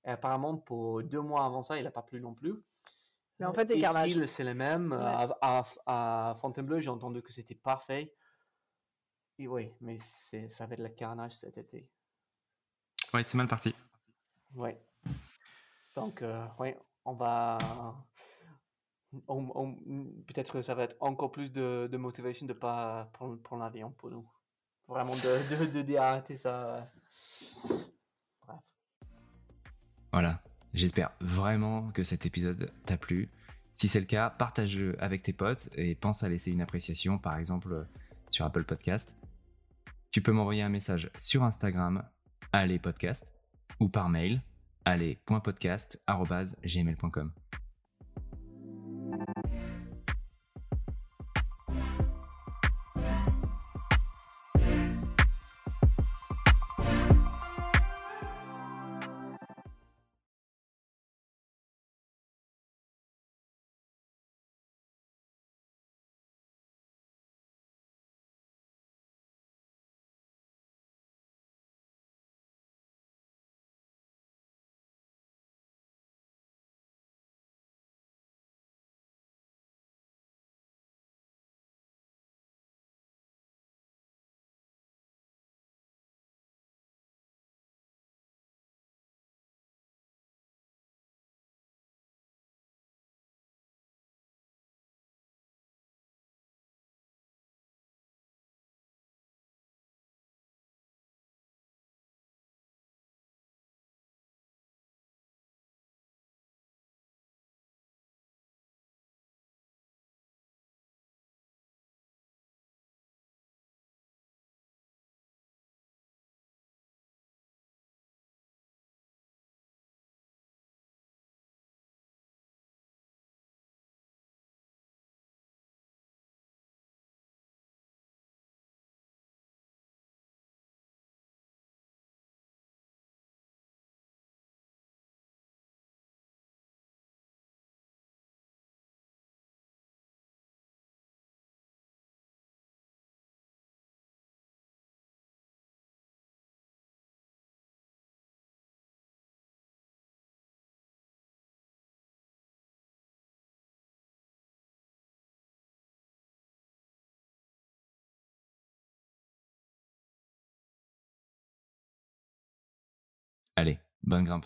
Et apparemment, pour deux mois avant ça, il n'a pas plu non plus. Mais en fait, c'est carnage. le- c'est le même. Ouais. À, à, à Fontainebleau, j'ai entendu que c'était parfait. Et oui, mais c'est, ça va être le carnage cet été. Ouais, c'est mal parti. Ouais. Donc, euh, ouais, on va. On- Peut-être que ça va être encore plus de, motivation de pas prendre, prendre l'avion pour nous. Vraiment de, de, de arrêter ça. Bref. Voilà. J'espère vraiment que cet épisode t'a plu. Si c'est le cas, partage-le avec tes potes et pense à laisser une appréciation, par exemple sur Apple Podcast. Tu peux m'envoyer un message sur Instagram, allez podcast, ou par mail, allez.podcast.gmail.com. Allez, bonne grimpe.